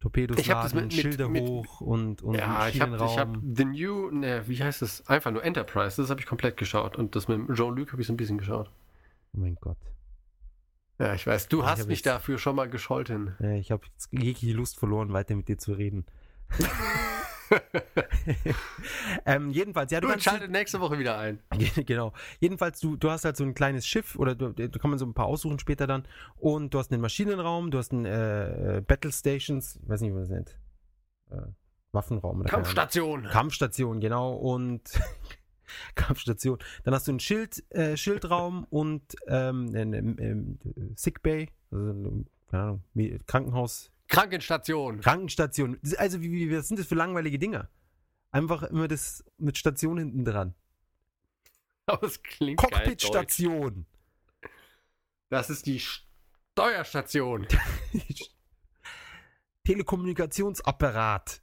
Torpedos Ich hab laden, mit- mit- Schilder mit- hoch und, und ja, ich habe ich hab. The New, ne, wie heißt das? Einfach nur Enterprise, das habe ich komplett geschaut. Und das mit Jean-Luc habe ich so ein bisschen geschaut. Oh mein Gott. Ja, ich weiß, du Ich hast mich jetzt- dafür schon mal gescholten. Ja, ich habe jetzt jegliche Lust verloren, weiter mit dir zu reden. ähm, jedenfalls, ja, du Du schaltet nächste Woche wieder ein. genau. Jedenfalls, du, du hast halt so ein kleines Schiff oder du, da kann man so ein paar aussuchen später dann. Und du hast einen Maschinenraum, du hast einen äh, Battle Stations, ich weiß nicht, wie man das nennt. Äh, Waffenraum oder. Kampfstation. Kampfstation, genau. Und Kampfstation. Dann hast du einen Schild, äh, Schildraum und ähm, einen, ähm, ähm, Sickbay, also ein, keine Ahnung, Krankenhaus, Krankenstation. Krankenstation. Also wie, wie, was sind das für langweilige Dinger? Einfach immer das mit Station hinten dran. Aber es klingt. Cockpitstation. Das ist die Steuerstation. Telekommunikationsapparat.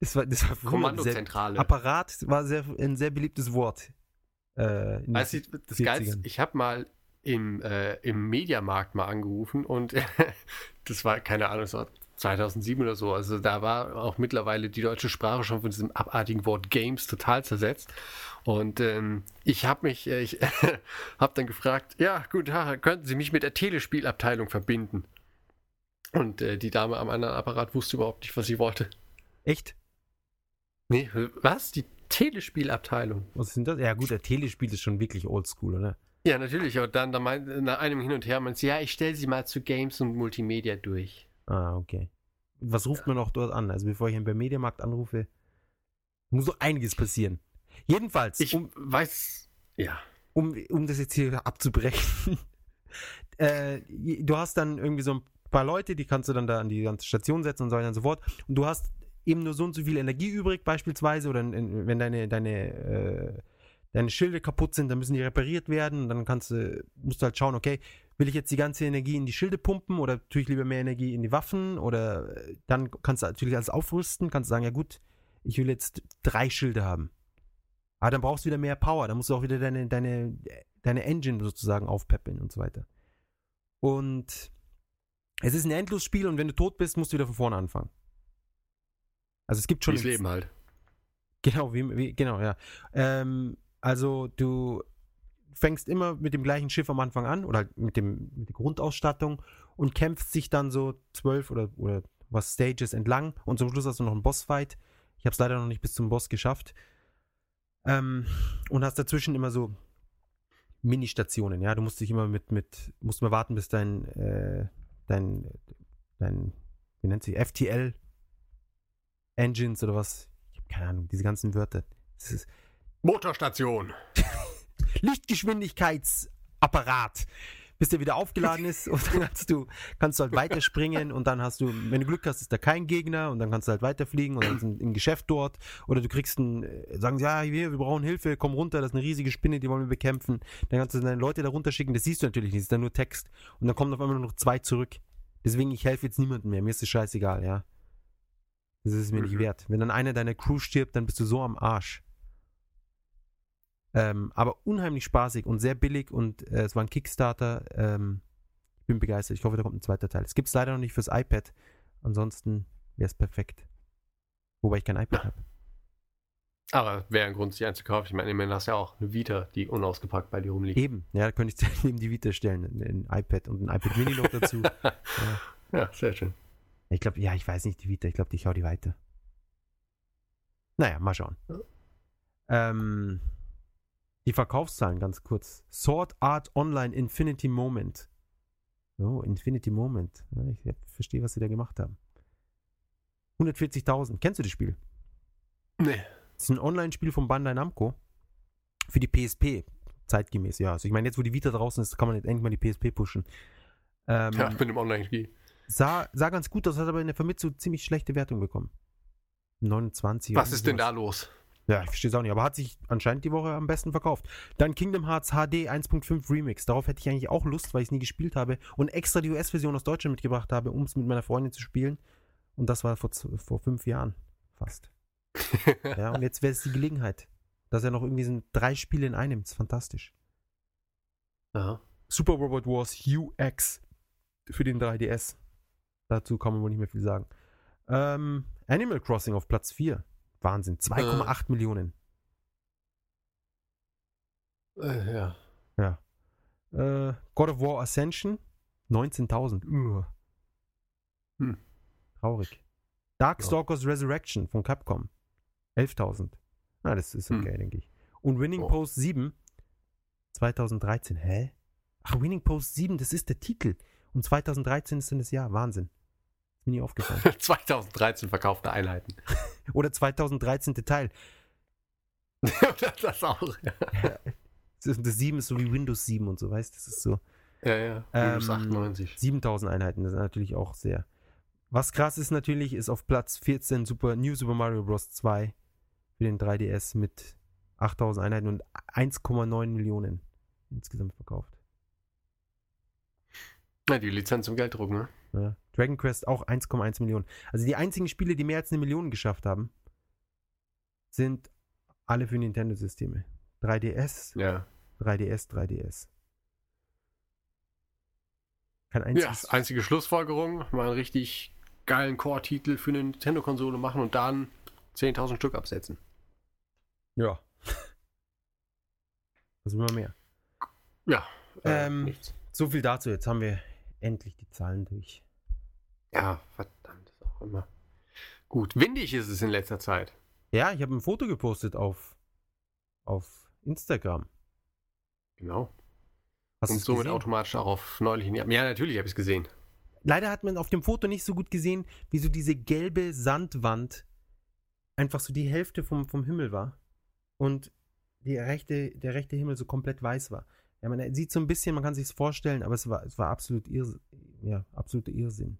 Das war, das war früher sehr, Kommandozentrale. Apparat war sehr, ein sehr beliebtes Wort. Äh, du, den das 40ern. Geilste, ich habe mal im, äh, im Mediamarkt mal angerufen und das war, keine Ahnung, das war 2007 oder so. Also da war auch mittlerweile die deutsche Sprache schon von diesem abartigen Wort Games total zersetzt. Und ähm, ich habe mich, äh, ich habe dann gefragt, ja, Tag, könnten Sie mich mit der Telespielabteilung verbinden? Und äh, die Dame am anderen Apparat wusste überhaupt nicht, was sie wollte. Echt? Nee, was? Die Telespielabteilung? Was sind das? Ja gut, der Telespiel ist schon wirklich oldschool, oder? Ja, natürlich. Und dann, dann meint, nach einem Hin und Her meint sie, ja, ich stelle sie mal zu Games und Multimedia durch. Ah, okay. Was ruft man noch dort an? Also bevor ich beim Mediamarkt anrufe, muss doch einiges passieren. Jedenfalls, Ich um, weiß. Ja. um, um das jetzt hier abzubrechen. äh, du hast dann irgendwie so ein paar Leute, die kannst du dann da an die ganze Station setzen und so weiter und so fort. Und du hast eben nur so und so viel Energie übrig, beispielsweise, oder in, wenn deine, deine, äh, deine Schilde kaputt sind, dann müssen die repariert werden. Und dann kannst du, musst du halt schauen, okay, will ich jetzt die ganze Energie in die Schilde pumpen oder tue ich lieber mehr Energie in die Waffen? Oder äh, dann kannst du natürlich alles aufrüsten, kannst du sagen, ja gut, ich will jetzt drei Schilde haben. Aber dann brauchst du wieder mehr Power, dann musst du auch wieder deine, deine, deine Engine sozusagen aufpeppeln und so weiter. Und es ist ein Endlosspiel und wenn du tot bist, musst du wieder von vorne anfangen. Also es gibt schon. Wie's Leben halt. Genau, wie, wie, genau, ja. Ähm, also du fängst immer mit dem gleichen Schiff am Anfang an oder halt mit, dem, mit der Grundausstattung und kämpfst sich dann so zwölf oder, oder was Stages entlang und zum Schluss hast du noch einen Bossfight. Ich habe es leider noch nicht bis zum Boss geschafft. Ähm, und hast dazwischen immer so Mini-Stationen, ja. Du musst dich immer mit, mit, musst mal warten, bis dein, äh, dein, dein, wie nennt sie, FTL Engines oder was? Ich habe keine Ahnung, diese ganzen Wörter. Das Motorstation. Lichtgeschwindigkeitsapparat. Bis der wieder aufgeladen ist und dann kannst du, kannst du halt weiterspringen und dann hast du, wenn du Glück hast, ist da kein Gegner und dann kannst du halt weiterfliegen und dann ist ein, ein Geschäft dort oder du kriegst ein, äh, sagen sie, ja, wir, wir brauchen Hilfe, komm runter, das ist eine riesige Spinne, die wollen wir bekämpfen. Dann kannst du deine Leute da runterschicken, das siehst du natürlich nicht, das ist dann nur Text und dann kommen auf einmal nur noch zwei zurück. Deswegen, ich helfe jetzt niemandem mehr, mir ist es scheißegal, ja. Das ist es mir nicht Mhm. wert. Wenn dann einer deiner Crew stirbt, dann bist du so am Arsch. Ähm, aber unheimlich spaßig und sehr billig und äh, es war ein Kickstarter. Ähm, ich bin begeistert. Ich hoffe, da kommt ein zweiter Teil. Es gibt es leider noch nicht fürs iPad. Ansonsten wäre es perfekt. Wobei ich kein iPad habe. Aber wäre ein Grund, sich einzukaufen. Ich meine, immerhin hast du ja auch eine Vita, die unausgepackt bei dir rumliegt. Eben, ja, da könnte ich neben die Vita stellen. Ein, ein iPad und ein iPad Mini noch dazu. ja. Ja, sehr schön. Ich glaube, ja, ich weiß nicht, die Vita. Ich glaube, ich hau die weiter. Naja, mal schauen. Ähm, die Verkaufszahlen ganz kurz. Sword Art Online Infinity Moment. Oh, Infinity Moment. Ich verstehe, was sie da gemacht haben. 140.000. Kennst du das Spiel? Nee. Das ist ein Online-Spiel von Bandai Namco. Für die PSP. Zeitgemäß, ja. Also ich meine, jetzt wo die Vita draußen ist, kann man jetzt endlich mal die PSP pushen. Ähm, Ja, mit dem Online-Spiel. Sah, sah ganz gut aus, hat aber in der Vermittlung ziemlich schlechte Wertung bekommen. 29. Was ist denn da los? Ja, ich verstehe es auch nicht, aber hat sich anscheinend die Woche am besten verkauft. Dann Kingdom Hearts HD 1.5 Remix. Darauf hätte ich eigentlich auch Lust, weil ich es nie gespielt habe und extra die US-Version aus Deutschland mitgebracht habe, um es mit meiner Freundin zu spielen. Und das war vor, vor fünf Jahren fast. Ja, und jetzt wäre es die Gelegenheit. Dass er noch irgendwie sind drei Spiele in einem. Das ist fantastisch. Aha. Super Robot Wars UX für den 3DS. Dazu kann man wohl nicht mehr viel sagen. Ähm, Animal Crossing auf Platz 4. Wahnsinn. 2,8 Millionen. Äh, ja. Äh, God of War Ascension 19.000. Uah. Hm. Traurig. Darkstalkers Resurrection von Capcom. 11.000. Na, das ist okay, Hm. denke ich. Und Winning Oh. Post 7 2013. Hä? Ach, Winning Post 7, das ist der Titel. Und 2013 ist dann das Jahr. Wahnsinn. Ist mir nie aufgefallen. 2013 verkaufte Einheiten. Oder 2013. Teil. das auch. Ja, Das, das 7 ist so wie Windows 7 und so, weißt du? Das ist so. ja. ja. Windows Ähm, 98. 7000 Einheiten, das ist natürlich auch sehr. Was krass ist natürlich, ist auf Platz 14 Super, New Super Mario Bros. 2 für den 3DS mit 8000 Einheiten und 1,9 Millionen insgesamt verkauft. Ja, die Lizenz zum Gelddruck, ne? Ja. Dragon Quest auch 1,1 Millionen. Also die einzigen Spiele, die mehr als eine Million geschafft haben, sind alle für Nintendo-Systeme. 3DS, Ja. 3DS, 3DS. Kein Ja, einziges. einzige Schlussfolgerung, mal einen richtig geilen Core-Titel für eine Nintendo-Konsole machen und dann 10.000 Stück absetzen. Ja. Will man mehr? Ja. äh, Ähm, nichts. So viel dazu. Jetzt haben wir endlich die Zahlen durch. Ja, verdammt, ist auch immer. Gut, windig ist es in letzter Zeit. Ja, ich habe ein Foto gepostet auf, auf Instagram. Genau. Hast und somit gesehen? automatisch auch auf neulichen. Ja, natürlich habe ich es gesehen. Leider hat man auf dem Foto nicht so gut gesehen, wie so diese gelbe Sandwand einfach so die Hälfte vom, vom Himmel war. Und die rechte, der rechte Himmel so komplett weiß war. Ja, man sieht so ein bisschen, man kann sich vorstellen, aber es war, es war absolut Irrs ja, absoluter Irrsinn.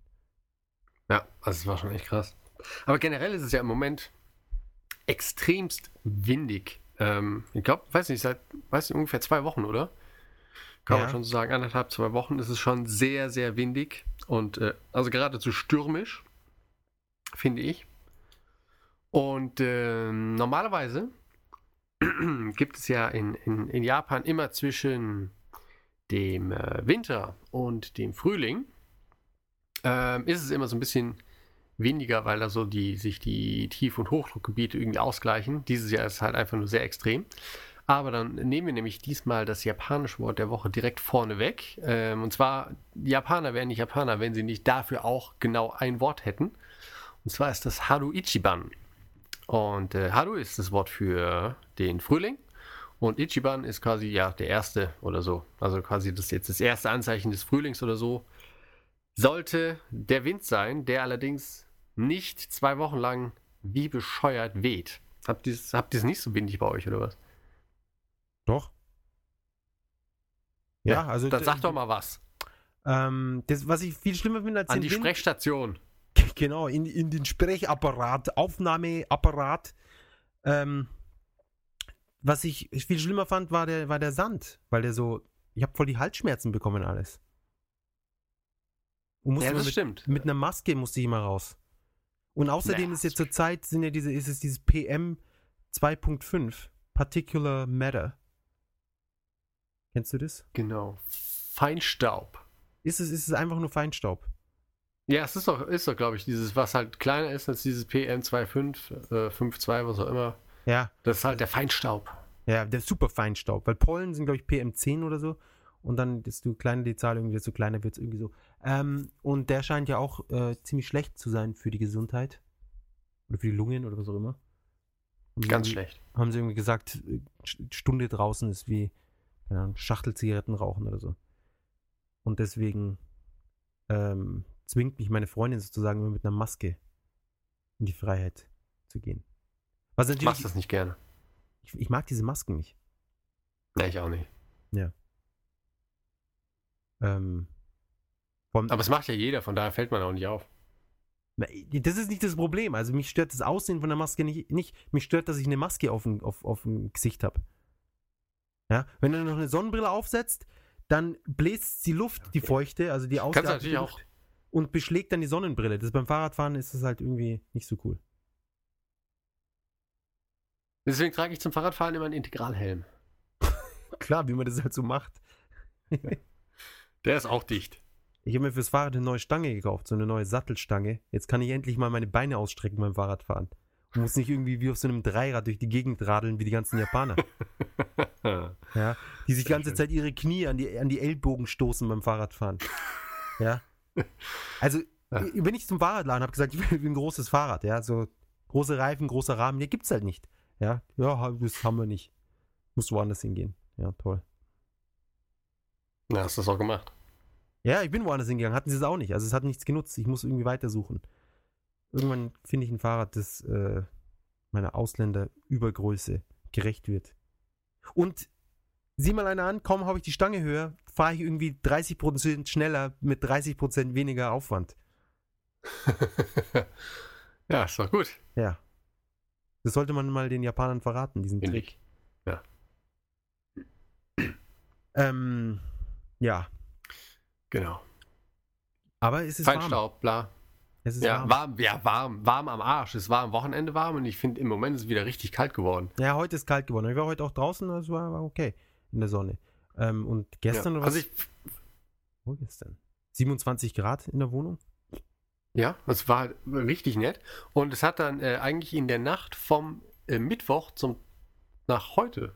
Ja, also es war schon echt krass. Aber generell ist es ja im Moment extremst windig. Ähm, ich glaube, weiß nicht, seit weiß nicht, ungefähr zwei Wochen, oder? Kann Ja. man schon so sagen, anderthalb, zwei Wochen ist es schon sehr, sehr windig und äh, also geradezu stürmisch, finde ich. Und ähm, normalerweise gibt es ja in, in, in Japan immer zwischen dem äh, Winter und dem Frühling ähm, ist es immer so ein bisschen weniger, weil da so die, sich die Tief- und Hochdruckgebiete irgendwie ausgleichen. Dieses Jahr ist es halt einfach nur sehr extrem. Aber dann nehmen wir nämlich diesmal das japanische Wort der Woche direkt vorne weg. Ähm, und zwar, Japaner wären nicht Japaner, wenn sie nicht dafür auch genau ein Wort hätten. Und zwar ist das Haru Ichiban. Und äh, Haru ist das Wort für den Frühling. Und Ichiban ist quasi ja der erste oder so. Also quasi das jetzt das erste Anzeichen des Frühlings oder so. Sollte der Wind sein, der allerdings nicht zwei Wochen lang wie bescheuert weht. Habt ihr es habt ihr's nicht so windig bei euch oder was? Doch. Ja, also Dann sag doch mal was. Ähm, das, was ich viel schlimmer finde als An die Wind- Sprechstation. Genau, in, in den Sprechapparat, Aufnahmeapparat. Ähm, was ich viel schlimmer fand, war der, war der Sand, weil der so, ich habe voll die Halsschmerzen bekommen alles. Ja, das mit, stimmt. mit einer Maske musste ich immer raus. Und außerdem Ja, ist jetzt zur Zeit sind ja diese, ist es dieses PM 2.5, Particular Matter. Kennst du das? Genau. Feinstaub. Ist es, ist es einfach nur Feinstaub? Ja, es ist doch, ist doch glaube ich, dieses, was halt kleiner ist als dieses PM25, äh, 5.2, was auch immer. Ja, Das ist halt der Feinstaub. Ja, der super Feinstaub, weil Pollen sind, glaube ich, PM10 oder so. Und dann, desto kleiner die Zahl, irgendwie, desto kleiner wird es irgendwie so. Ähm, und der scheint ja auch äh, ziemlich schlecht zu sein für die Gesundheit. Oder für die Lungen oder was auch immer. Haben Ganz schlecht. Haben sie irgendwie gesagt, äh, St- Stunde draußen ist wie Ahnung, Schachtelzigaretten rauchen oder so. Und deswegen ähm, zwingt mich meine Freundin sozusagen immer mit einer Maske in die Freiheit zu gehen. Was Ich mach natürlich, das nicht gerne. ich, ich mag diese Masken nicht. Nee, ich auch nicht. Ähm, allem- Aber es macht ja jeder, von daher fällt man auch nicht auf. Das ist nicht das Problem. Also mich stört das Aussehen von der Maske nicht. nicht. Mich stört, dass ich eine Maske auf dem, auf, auf dem Gesicht habe. Ja? Wenn du noch eine Sonnenbrille aufsetzt, dann bläst die Luft, die feuchte, also die Luft, auch. und beschlägt dann die Sonnenbrille. Das beim Fahrradfahren ist das halt irgendwie nicht so cool. Deswegen trage ich zum Fahrradfahren immer einen Integralhelm. Klar, wie man das halt so macht. Der ist auch dicht. Ich habe mir fürs Fahrrad eine neue Stange gekauft, so eine neue Sattelstange. Jetzt kann ich endlich mal meine Beine ausstrecken beim Fahrradfahren. Und muss nicht irgendwie wie auf so einem Dreirad durch die Gegend radeln wie die ganzen Japaner. Ja, die sich die ganze. Zeit ihre Knie an die, an die Ellbogen stoßen beim Fahrradfahren. Ja. Also, Ja. Bin ich zum Fahrradladen, habe gesagt, ich will ein großes Fahrrad, ja, so große Reifen, großer Rahmen, nee, gibt's halt nicht. Ja, ja, das haben wir nicht. Muss woanders hingehen. Ja, toll. Na, hast du das auch gemacht? Ja, ich bin woanders hingegangen, hatten sie es auch nicht. Also es hat nichts genutzt. Ich muss irgendwie weitersuchen. Irgendwann finde ich ein Fahrrad, das äh, meiner Ausländerübergröße gerecht wird. Und sieh mal einer an, kaum habe ich die Stange höher, fahre ich irgendwie 30% schneller mit 30% weniger Aufwand. ja, ist doch gut. Ja. Das sollte man mal den Japanern verraten, diesen Trick. Ja. Ähm, ja. Genau. Aber es ist warm. Feinstaub, bla. Es ist Ja, warm. warm, ja, warm, warm am Arsch. Es war am Wochenende warm und ich finde, im Moment ist es wieder richtig kalt geworden. Ja, heute ist kalt geworden. Ich war heute auch draußen, das war, war okay in der Sonne. Ähm, und gestern ja. oder Also was? ich, Wo gestern? 27 Grad in der Wohnung? ja, es war halt richtig nett. Und es hat dann äh, eigentlich in der Nacht vom äh, Mittwoch zum nach heute,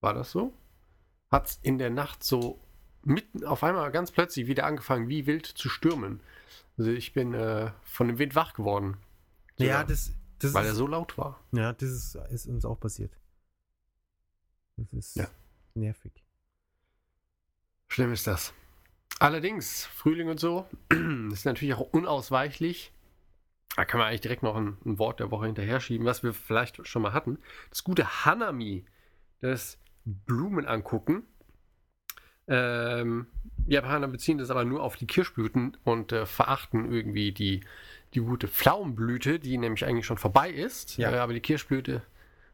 war das so? Hat es in der Nacht so mitten auf einmal ganz plötzlich wieder angefangen, wie wild zu stürmen. Also ich bin äh, von dem Wind wach geworden. Ja, Sogar, das, das weil er ist, so laut war. ja, das ist, ist uns auch passiert. Das ist Ja. nervig. Schlimm ist das. Allerdings, Frühling und so, ist natürlich auch unausweichlich. Da kann man eigentlich direkt noch ein, ein Wort der Woche hinterher schieben, was wir vielleicht schon mal hatten. Das gute Hanami, das Blumen angucken. Ähm, Japaner beziehen das aber nur auf die Kirschblüten und äh, verachten irgendwie die, die gute Pflaumenblüte, die nämlich eigentlich schon vorbei ist. Ja. Äh, aber die Kirschblüte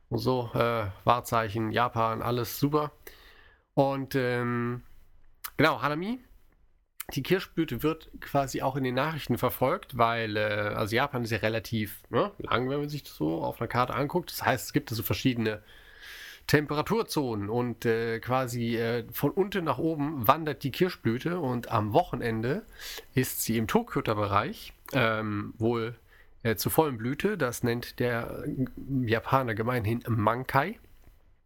und so, äh, Wahrzeichen, Japan, alles super. Und ähm, genau, Hanami. Die Kirschblüte wird quasi auch in den Nachrichten verfolgt, weil, äh, also Japan ist ja relativ ne, lang, wenn man sich das so auf einer Karte anguckt. Das heißt, es gibt da so verschiedene Temperaturzonen und äh, quasi äh, von unten nach oben wandert die Kirschblüte und am Wochenende ist sie im Tokyoter-Bereich ähm, wohl äh, zur vollen Blüte. Das nennt der äh, Japaner gemeinhin Mankai.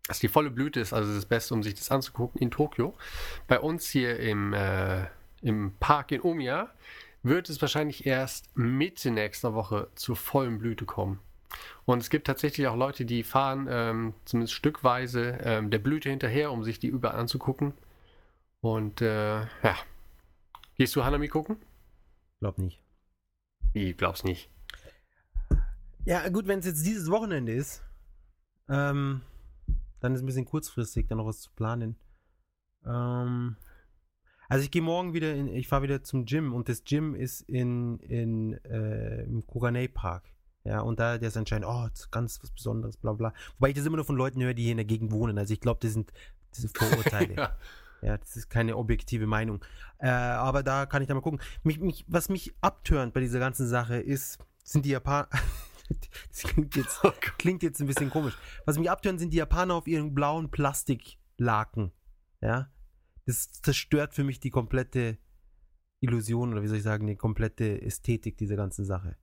Das ist die volle Blüte ist also das Beste, um sich das anzugucken in Tokio. Bei uns hier im, äh, im Park in Omiya wird es wahrscheinlich erst Mitte nächster Woche zur vollen Blüte kommen. Und es gibt tatsächlich auch Leute, die fahren ähm, zumindest stückweise ähm, der Blüte hinterher, um sich die überall anzugucken. Und äh, ja. Gehst du Hanami gucken? Glaub nicht. Ich glaub's nicht. Ja, gut, wenn es jetzt dieses Wochenende ist, ähm, dann ist es ein bisschen kurzfristig, da noch was zu planen. Ähm, also ich gehe morgen wieder in, ich fahre wieder zum Gym und das Gym ist in, in äh, im Koganei Park. Ja, und da der ist anscheinend, oh, das ist ganz was Besonderes, bla bla. Wobei ich das immer nur von Leuten höre, die hier in der Gegend wohnen. Also ich glaube, das sind, sind Vorurteile. ja. Ja, das ist keine objektive Meinung. Äh, aber da kann ich da mal gucken. Mich, mich, was mich abtönt bei dieser ganzen Sache ist, sind die Japaner. das klingt jetzt, Oh klingt jetzt ein bisschen komisch. Was mich abtönt, sind die Japaner auf ihren blauen Plastiklaken. Ja. Das zerstört für mich die komplette Illusion oder wie soll ich sagen, die komplette Ästhetik dieser ganzen Sache.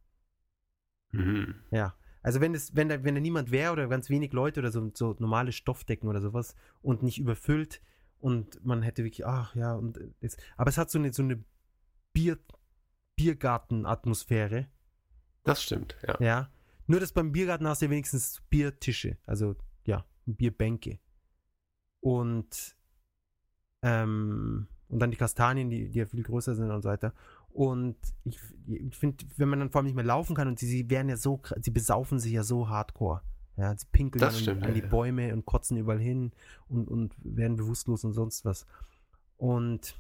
Mhm. Ja. Also wenn es, wenn da, wenn da niemand wäre oder ganz wenig Leute oder so, so normale Stoffdecken oder sowas und nicht überfüllt und man hätte wirklich, ach ja, und es, aber es hat so eine, so eine Bier, Biergarten-Atmosphäre, Das stimmt, ja. ja. Nur dass beim Biergarten hast du ja wenigstens Biertische, also ja, Bierbänke. Und ähm, und dann die Kastanien, die, die ja viel größer sind und so weiter. Und ich, ich finde, wenn man dann vor allem nicht mehr laufen kann und sie, sie werden ja so, sie besaufen sich ja so hardcore. Ja, sie pinkeln dann stimmt, an, die ja. Bäume und kotzen überall hin und, und werden bewusstlos und sonst was. Und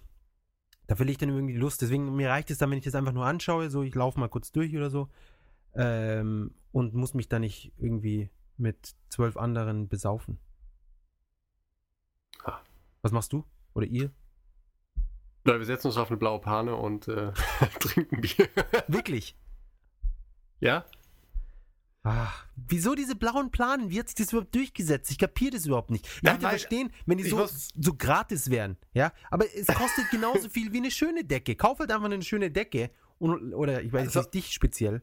da verliere ich dann irgendwie die Lust. Deswegen, mir reicht es dann, wenn ich das einfach nur anschaue, so ich laufe mal kurz durch oder so ähm, und muss mich da nicht irgendwie mit zwölf anderen besaufen. Ah. Was machst du? Oder ihr? Leute, wir setzen uns auf eine blaue Pane und äh, trinken Bier. Wirklich? ja? Ach, wieso diese blauen Planen? Wie hat sich das überhaupt durchgesetzt? Ich kapiere das überhaupt nicht. Ich Ja, würde verstehen, wenn die so, muss- so gratis wären. Ja, aber es kostet genauso viel wie eine schöne Decke. Kauf halt einfach eine schöne Decke und, oder ich weiß Also- nicht, dich speziell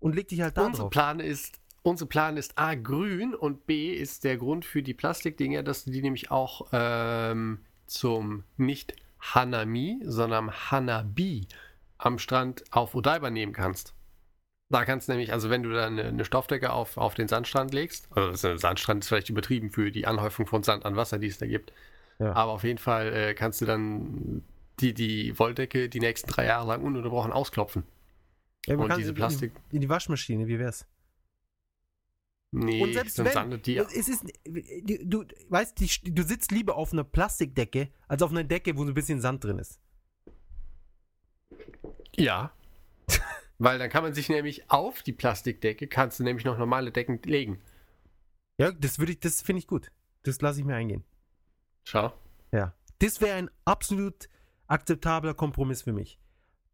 und leg dich halt da Unser drauf. Plan ist, unser Plan ist A, grün und B ist der Grund für die Plastikdinger, dass du die nämlich auch ähm, zum nicht Hanami, sondern Hanabi am Strand auf Odaiba nehmen kannst. Da kannst du nämlich, also wenn du da eine, eine Stoffdecke auf, auf den Sandstrand legst, also Sandstrand ist vielleicht übertrieben für die Anhäufung von Sand an Wasser, die es da gibt, Ja. aber auf jeden Fall äh, kannst du dann die, die Wolldecke die nächsten drei Jahre lang ununterbrochen ausklopfen. Ja, Und diese in- Plastik- In die Waschmaschine, wie wär's? Nee, Und selbst wenn, die es ist, du, du weißt, die, du sitzt lieber auf einer Plastikdecke, als auf einer Decke, wo so ein bisschen Sand drin ist. Ja. Weil dann kann man sich nämlich auf die Plastikdecke, kannst du nämlich noch normale Decken legen. Ja, das würde ich, das finde ich gut. Das lasse ich mir eingehen. Schau. Ja. Das wäre ein absolut akzeptabler Kompromiss für mich.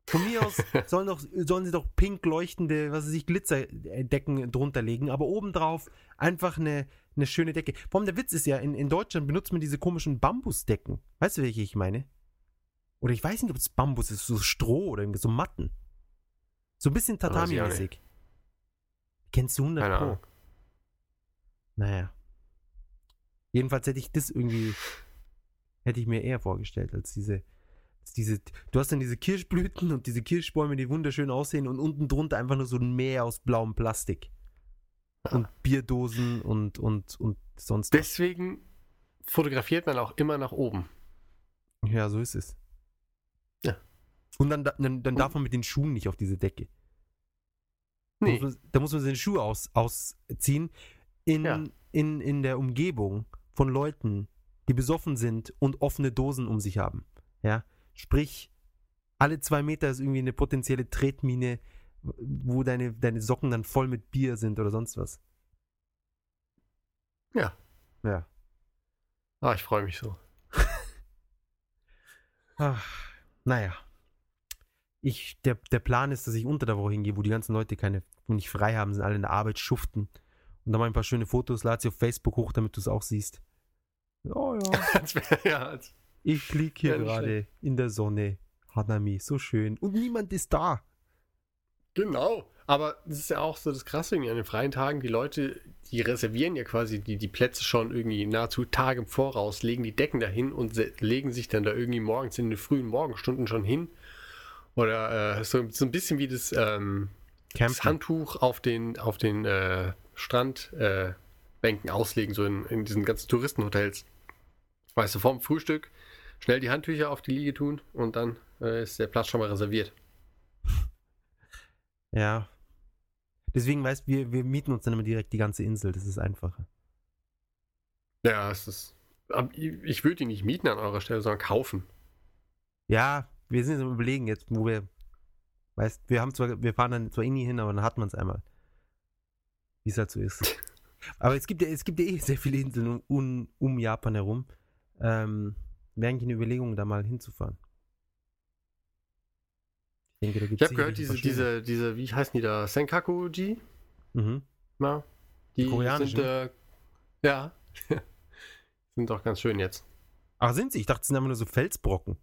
Von mir aus sollen, doch, sollen sie doch pink leuchtende, was weiß ich, Glitzerdecken drunter legen, aber obendrauf einfach eine, eine schöne Decke. Vor allem der Witz ist ja, in, in Deutschland benutzt man diese komischen Bambusdecken. Weißt du, welche ich meine? Oder ich weiß nicht, ob es Bambus ist, so Stroh oder irgendwie so Matten. So ein bisschen Tatami-mäßig. Kennst du 100 Keine Pro? Ahnung. Naja. Jedenfalls hätte ich das irgendwie, hätte ich mir eher vorgestellt, als diese, diese, du hast dann diese Kirschblüten und diese Kirschbäume, die wunderschön aussehen und unten drunter einfach nur so ein Meer aus blauem Plastik. Und Bierdosen und, und, und sonst was. Deswegen fotografiert man auch immer nach oben. Ja, so ist es. Ja. Und dann, dann, dann darf man mit den Schuhen nicht auf diese Decke. Da Nee. muss man, da muss man seine Schuhe aus, ausziehen in, Ja. in, in der Umgebung von Leuten, die besoffen sind und offene Dosen um sich haben. Ja, sprich, alle zwei Meter ist irgendwie eine potenzielle Tretmine, wo deine, deine Socken dann voll mit Bier sind oder sonst was. Ja. Ja. Ah, ich freue mich so. Ach, naja. Ich, der, der Plan ist, dass ich unter der Woche hingehe, wo die ganzen Leute keine, wo nicht frei haben, sind alle in der Arbeit, schuften. Und dann mal ein paar schöne Fotos, lade sie auf Facebook hoch, damit du es auch siehst. Oh ja, ja, als, ich lieg hier gerade in der Sonne. Hanami, so schön. Und niemand ist da. genau. Aber das ist ja auch so das Krasse irgendwie an den freien Tagen. Die Leute, die reservieren ja quasi die, die Plätze schon irgendwie nahezu Tage im Voraus, legen die Decken dahin und legen sich dann da irgendwie morgens in den frühen Morgenstunden schon hin. Oder äh, so, so ein bisschen wie das, ähm, das. Handtuch auf den, auf den äh, Strandbänken äh, auslegen, so in, in diesen ganzen Touristenhotels. Weißt du, vorm Frühstück schnell die Handtücher auf die Liege tun und dann äh, ist der Platz schon mal reserviert. Ja. Deswegen, weißt du, wir, wir mieten uns dann immer direkt die ganze Insel. Das ist einfacher. Ja, es ist. ich würde ihn nicht mieten an eurer Stelle, sondern kaufen. Ja, wir sind jetzt am überlegen jetzt, wo wir, weißt, wir haben zwar, wir fahren dann zwar eh nie hin, aber dann hat man es einmal. Wie es halt so ist. aber es gibt ja, es gibt ja eh sehr viele Inseln um, um Japan herum. Ähm, wäre eigentlich eine Überlegung, da mal hinzufahren. Ich denke, da gibt Ich habe gehört, diese, diese, diese, wie heißen die da? Senkaku-ji? Mhm. Ja. Die, Die koreanischen? sind, äh, ja. sind doch ganz schön jetzt. Ach, sind sie? Ich dachte, es sind einfach nur so Felsbrocken.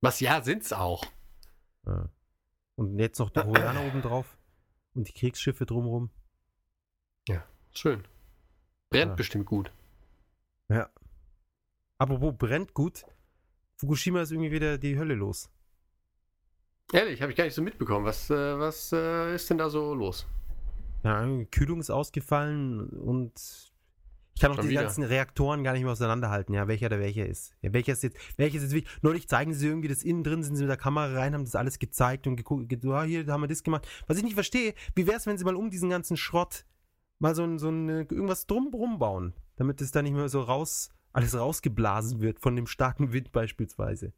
Was, ja, sind's auch. Ja. Und jetzt noch die Koreaner oben drauf. Und die Kriegsschiffe drumherum. Schön. Brennt Ja. bestimmt gut. Ja. Apropos brennt gut. Fukushima ist irgendwie wieder die Hölle los. Ehrlich, habe ich gar nicht so mitbekommen. Was, äh, was äh, ist denn da so los? Ja, Kühlung ist ausgefallen und ich kann auch wieder. ganzen Reaktoren gar nicht mehr auseinanderhalten, ja, welcher der welcher ist. Ja, welcher ist jetzt, welches ist wichtig. Neulich zeigen sie irgendwie das innen drin, sind sie mit der Kamera rein, haben das alles gezeigt und geguckt, ge- ah, hier haben wir das gemacht. Was ich nicht verstehe, wie wäre es, wenn sie mal um diesen ganzen Schrott mal so, ein, so ein, irgendwas drumrum bauen, damit es da nicht mehr so raus, alles rausgeblasen wird von dem starken Wind beispielsweise.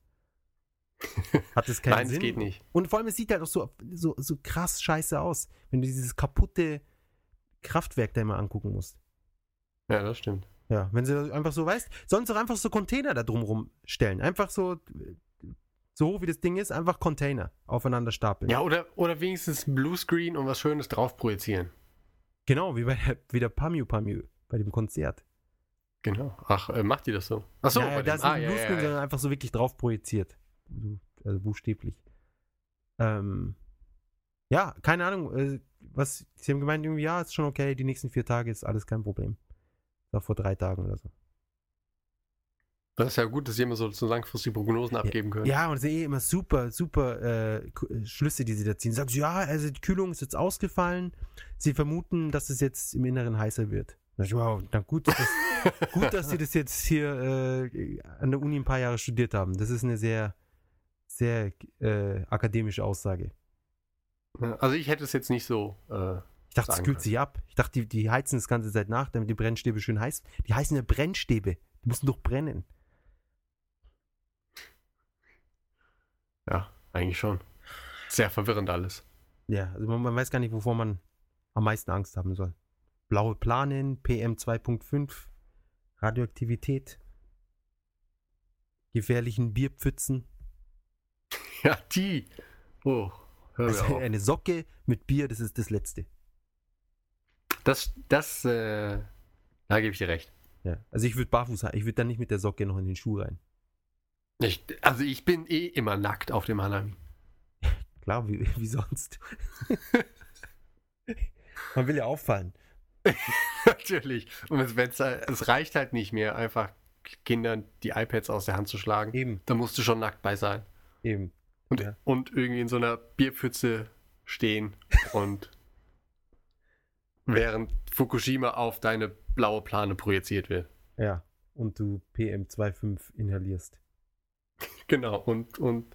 Hat das keinen Nein, Sinn? es geht nicht. Und vor allem, es sieht halt auch so, so, so krass scheiße aus, wenn du dieses kaputte Kraftwerk da immer angucken musst. Ja, das stimmt. Ja, wenn sie das einfach so, weißt, sollen sie doch einfach so Container da drumrum stellen. Einfach so, so hoch wie das Ding ist, einfach Container aufeinander stapeln. Ja, oder, oder wenigstens Bluescreen und was Schönes drauf projizieren. Genau, wie bei der, wie der Pamu Pamu, bei dem Konzert. Genau. Ach, äh, macht die das so? Ach so, ja, ja, bei da dem- ist ah, nicht Bluescreen, ja, sondern einfach so wirklich drauf projiziert. Also buchstäblich. Ähm, ja, keine Ahnung, äh, was, sie haben gemeint, irgendwie, ja, ist schon okay, die nächsten vier Tage ist alles kein Problem. War vor drei Tagen oder so. Das ist ja gut, dass sie immer so, so langfristige Prognosen abgeben können. Ja, und das sind eh immer super, super äh, äh, Schlüsse, die sie da ziehen. Sagen sie, ja, also die Kühlung ist jetzt ausgefallen. Sie vermuten, dass es jetzt im Inneren heißer wird. Wow, na gut, dass, gut, dass sie das jetzt hier äh, an der Uni ein paar Jahre studiert haben. Das ist eine sehr, sehr äh, akademische Aussage. Also ich hätte es jetzt nicht so. Äh, Ich dachte, es kühlt sich ab. Ich dachte, die, die heizen das ganze Zeit nach, damit die Brennstäbe schön heiß. Die heißen ja Brennstäbe. Die müssen doch brennen. ja, eigentlich schon. Sehr verwirrend alles. Ja, also man, man weiß gar nicht, wovor man am meisten Angst haben soll. Blaue Planen, PM 2.5, Radioaktivität, gefährlichen Bierpfützen, Ja, die. Oh, hör also auf. eine Socke mit Bier, das ist das Letzte. Das, das, äh, da gebe ich dir recht. Ja, also ich würde barfuß, ich würde dann nicht mit der Socke noch in den Schuh rein. Ich, also ich bin eh immer nackt auf dem Hanami. Klar, wie, wie sonst. man will ja auffallen. Natürlich. Und es, halt- es reicht halt nicht mehr, einfach Kindern die iPads aus der Hand zu schlagen. Eben, Da musst du schon nackt bei sein. eben. Und, Ja. und irgendwie in so einer Bierpfütze stehen und während Fukushima auf deine blaue Plane projiziert wird. Ja, und du PM 2.5 inhalierst. Genau, und, und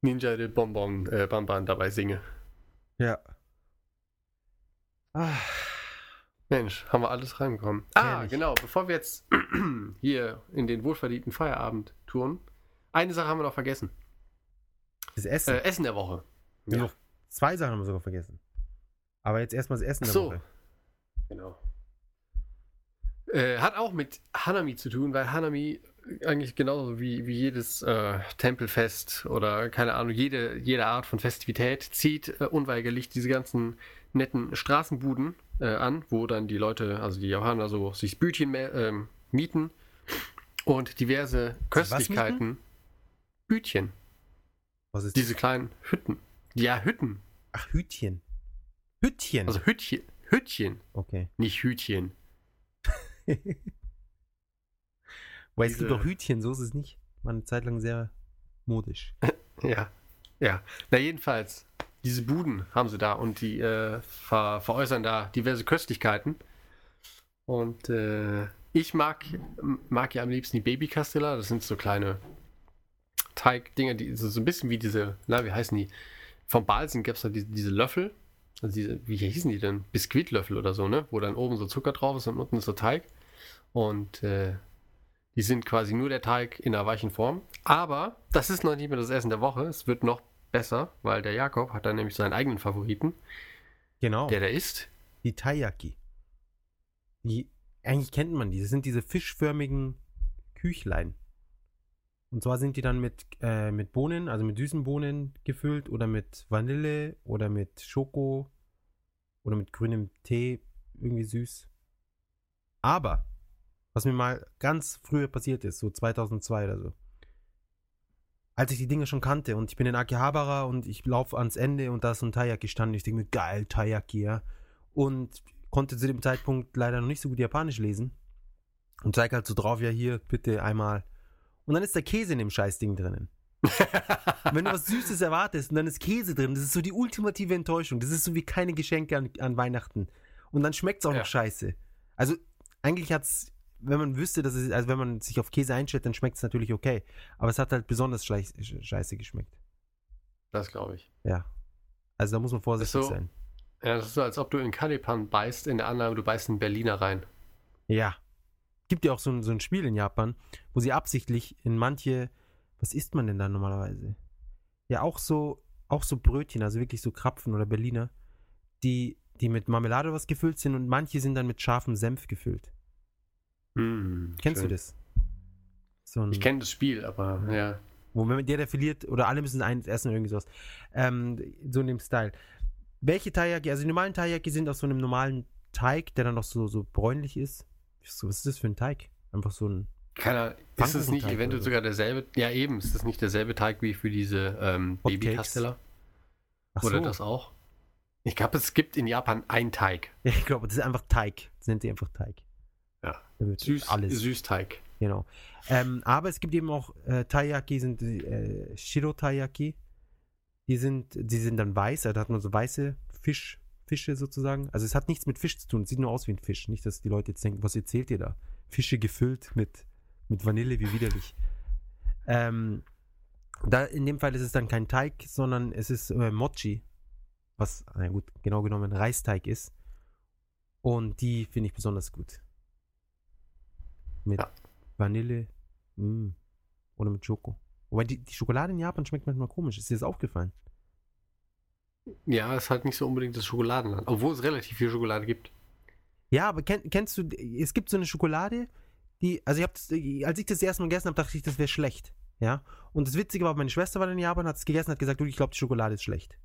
Ninja de Bonbon äh, Bamban dabei singe. Ja. Ah, Mensch, haben wir alles reinbekommen. Ah, Herrlich. genau, bevor wir jetzt hier in den wohlverdienten Feierabend touren, eine Sache haben wir noch vergessen. das Essen. Äh, Essen der Woche. Haben noch zwei Sachen haben wir sogar vergessen. Aber jetzt erstmal das Essen Ach der so. Woche. Genau. Äh, hat auch mit Hanami zu tun, weil Hanami eigentlich genauso wie, wie jedes äh, Tempelfest oder keine Ahnung, jede, jede Art von Festivität zieht äh, unweigerlich diese ganzen netten Straßenbuden äh, an, wo dann die Leute, also die Japaner, so sich Bütchen ähm, mieten und diverse Köstlichkeiten. Bütchen, Was ist diese kleinen Hütten. Ja, Hütten. Ach, Hütchen. Hütchen. Also Hütchen. Hütchen, okay. nicht Hütchen. Weil es gibt auch Hütchen, so ist es nicht. War eine Zeit lang sehr modisch. Ja, ja. Na jedenfalls, diese Buden haben sie da und die äh, ver veräußern da diverse Köstlichkeiten. Und äh, ich mag, mag ja am liebsten die Baby-Castella. Das sind so kleine Teigdinger, die so, so ein bisschen wie diese, na, wie heißen die? Vom Balsen gab es da diese, diese Löffel. Also diese, wie hießen die denn? Biskuitlöffel oder so, ne? Wo dann oben so Zucker drauf ist und unten ist so Teig. Und äh, die sind quasi nur der Teig in einer weichen Form. Aber das ist noch nicht mehr das Essen der Woche. Es wird noch besser, weil der Jakob hat dann nämlich seinen eigenen Favoriten, Genau. der da ist. Die Taiyaki. Die, eigentlich kennt man die. Das sind diese fischförmigen Küchlein. Und zwar sind die dann mit, äh, mit Bohnen, also mit süßen Bohnen gefüllt oder mit Vanille oder mit Schoko oder mit grünem Tee, irgendwie süß. Aber, was mir mal ganz früher passiert ist, so 2002 oder so, als ich die Dinge schon kannte und ich bin in Akihabara und ich laufe ans Ende und da ist so ein Taiyaki stand, ich denke mir, geil, Taiyaki, ja. Und konnte zu dem Zeitpunkt leider noch nicht so gut Japanisch lesen. Und zeig halt so drauf, ja hier, bitte einmal. Und dann ist der Käse in dem Scheißding drinnen. Wenn du was Süßes erwartest und dann ist Käse drin, das ist so die ultimative Enttäuschung. Das ist so wie keine Geschenke an, an Weihnachten. Und dann schmeckt es auch Ja. noch scheiße. Also eigentlich hat's, wenn man wüsste, dass es, also wenn man sich auf Käse einstellt, dann schmeckt es natürlich okay. Aber es hat halt besonders scheiße geschmeckt. Das glaube ich. Ja. Also da muss man vorsichtig so. sein. Ja, das ist so, als ob du in Kalipan beißt, in der Annahme, du beißt in Berliner rein. Ja. Gibt ja auch so ein, so ein Spiel in Japan, wo sie absichtlich in manche, was isst man denn da normalerweise? Ja, auch so, auch so Brötchen, also wirklich so Krapfen oder Berliner, die, die mit Marmelade was gefüllt sind und manche sind dann mit scharfem Senf gefüllt. Hm, Kennst schön. du das? So ein, Ich kenne das Spiel, aber ja. wo wenn der, der verliert, oder alle müssen eins essen, irgendwie sowas. Ähm, so in dem Style. Welche Taiyaki, also die normalen Taiyaki sind aus so einem normalen Teig, der dann noch so, so bräunlich ist. So, Was ist das für ein Teig? Einfach so ein Keiner, ist es nicht Pfannkuchenteig eventuell oder so. sogar derselbe? Ja, eben, ist das nicht derselbe Teig wie für diese ähm? Baby-Castella? Ach Oder so. das auch? Ich glaube, es gibt in Japan einen Teig. Ja, ich glaube, das ist einfach Teig. Das nennt sie einfach Teig. Süß, alles. Süßteig. Genau. Ähm, aber es gibt eben auch äh, Taiyaki, sind äh, Shiro Taiyaki. Die sind, die sind dann weiß, also da hat man so weiße Fisch, Fische sozusagen. Also es hat nichts mit Fisch zu tun, es sieht nur aus wie ein Fisch. Nicht, dass die Leute jetzt denken, was erzählt ihr da? Fische gefüllt mit, mit Vanille, wie widerlich. Ähm, da, in dem Fall ist es dann kein Teig, sondern es ist äh, Mochi, was, na gut, genau genommen Reisteig ist. Und die finde ich besonders gut. Mit Ja. Vanille mm, oder mit Schoko. Wobei die, die Schokolade in Japan schmeckt manchmal komisch. Ist dir das aufgefallen? Ja, es ist halt nicht so unbedingt das Schokoladenland, obwohl es relativ viel Schokolade gibt. Ja, aber kenn, kennst du, es gibt so eine Schokolade, die, also ich hab das, als ich das erste Mal gegessen habe, dachte ich, das wäre schlecht. Ja. Und das Witzige war, meine Schwester war in Japan, hat es gegessen, hat gesagt, du, ich glaube, die Schokolade ist schlecht.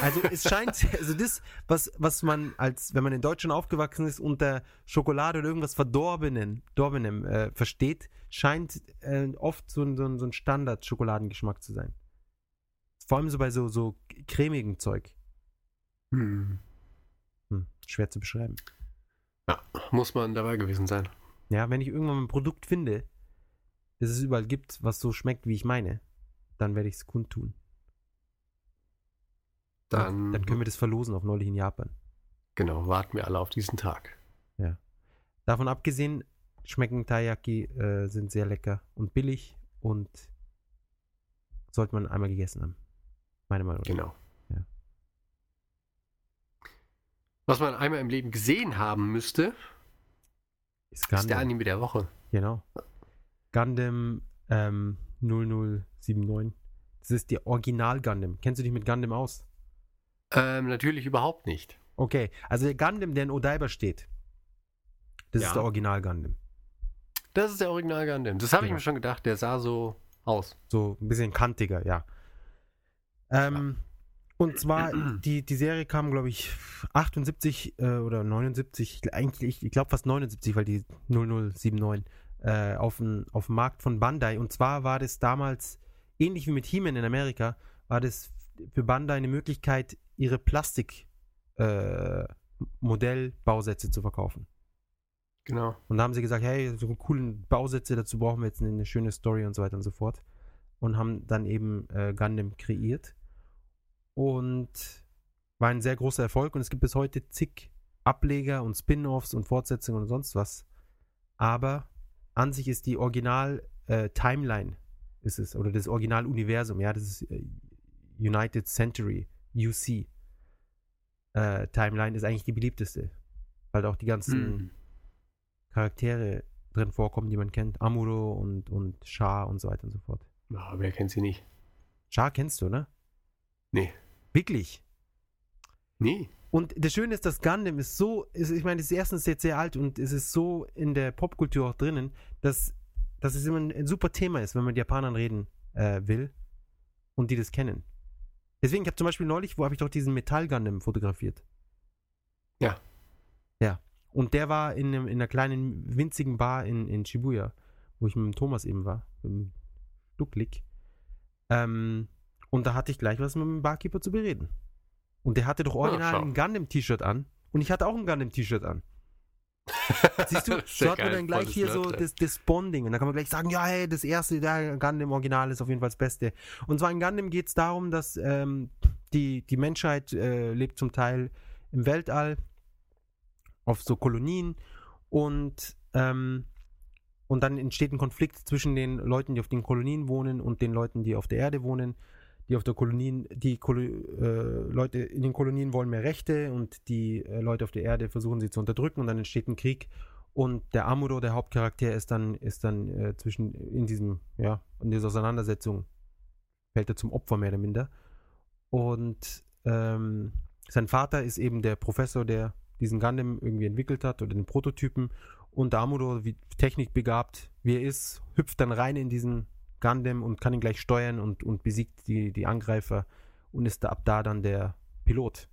Also es scheint, also das, was, was man als, wenn man in Deutschland aufgewachsen ist, unter Schokolade oder irgendwas Verdorbenen, Dorbenem äh, versteht, scheint äh, oft so ein, so so ein Standard-Schokoladengeschmack zu sein. Vor allem so bei so, so cremigen Zeug. Hm. Hm, schwer zu beschreiben. Ja, muss man dabei gewesen sein. Ja, wenn ich irgendwann ein Produkt finde, das es überall gibt, was so schmeckt, wie ich meine, dann werde ich es kundtun. Dann, Dann können wir das verlosen auf neulich in Japan. genau, warten wir alle auf diesen Tag. Davon abgesehen, schmecken Taiyaki, äh, sind sehr lecker und billig und sollte man einmal gegessen haben. Meine Meinung. Genau. Ja. Was man einmal im Leben gesehen haben müsste, Ist ist der. Anime der Woche. Genau. Gundam ähm, 0079. Das ist die Original Gundam. Kennst du dich mit Gundam aus? Ähm, natürlich überhaupt nicht. Okay, also der Gundam, der in Odaiba steht, das Ja. ist der Original Gundam. Das ist der Original Gundam. Das habe ich Genau. mir schon gedacht. Der sah so aus. So ein bisschen kantiger, ja. Ähm, und zwar, die, die Serie kam, glaube ich, 78 äh, oder 79, ich- eigentlich, ich glaube fast 79, weil die 0079 äh, auf den, auf den Markt von Bandai. Und zwar war das damals, ähnlich wie mit He-Man in Amerika, war das für Bandai eine Möglichkeit, ihre Plastik äh, zu verkaufen. Genau. Und da haben sie gesagt, hey, so coolen Bausätze, dazu brauchen wir jetzt eine, eine schöne Story und so weiter und so fort. Und haben dann eben äh, Gundam kreiert. Und war ein sehr großer Erfolg und es gibt bis heute zig Ableger und Spin-offs und Fortsetzungen und sonst was. Aber an sich ist die Original-Timeline, ist es, oder das Original-Universum, ja, das ist äh, United Century, UC. Äh, Timeline ist eigentlich die beliebteste. Weil auch die ganzen Hm. Charaktere drin vorkommen, die man kennt. Amuro und, und Shah und so weiter und so fort. Ja, wer kennt sie nicht? Shah kennst du, ne? Nee. Wirklich. Nee. Und das Schöne ist, das Gundam ist so, ist, ich meine, das ist erstens jetzt sehr alt und es ist so in der Popkultur auch drinnen, dass, dass es immer ein, ein super Thema ist, wenn man mit Japanern reden äh, will und die das kennen. Deswegen, ich habe zum Beispiel neulich, wo habe ich doch diesen Metall-Gundam fotografiert. Ja. Ja. Und der war in, einem, in einer kleinen, winzigen Bar in, in Shibuya, wo ich mit dem Thomas eben war, mit dem Ducklick. Ähm, und da hatte ich gleich was mit dem Barkeeper zu bereden. Und der hatte doch original schau. ein Gundam-T-Shirt an. Und ich hatte auch ein Gundam-T-Shirt an. Siehst du, ja so hat man dann gleich volles hier so das, das Bonding. Und da kann man gleich sagen, ja, hey, das erste, der Gundam-Original ist auf jeden Fall das Beste. Und zwar in Gundam geht es darum, dass ähm, die, die Menschheit äh, lebt zum Teil im Weltall auf so Kolonien und, ähm, und dann entsteht ein Konflikt zwischen den Leuten, die auf den Kolonien wohnen und den Leuten, die auf der Erde wohnen. Die auf der Kolonien, die Kolo äh, Leute in den Kolonien wollen mehr Rechte und die äh, Leute auf der Erde versuchen sie zu unterdrücken und dann entsteht ein Krieg und der Amuro, der Hauptcharakter, ist dann, ist dann äh, zwischen in diesem, ja, in dieser Auseinandersetzung fällt er zum Opfer mehr oder minder. Und ähm, sein Vater ist eben der Professor, der diesen Gundam irgendwie entwickelt hat oder den Prototypen. Und der Amuro, wie technikbegabt wie er ist, hüpft dann rein in diesen Gundam und kann ihn gleich steuern und, und besiegt die, die Angreifer und ist da ab da dann der Pilot.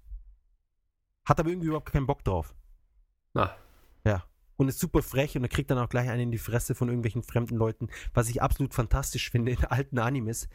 Hat aber irgendwie überhaupt keinen Bock drauf. Na, und ist super frech und er kriegt dann auch gleich einen in die Fresse von irgendwelchen fremden Leuten, was ich absolut fantastisch finde in alten Animes,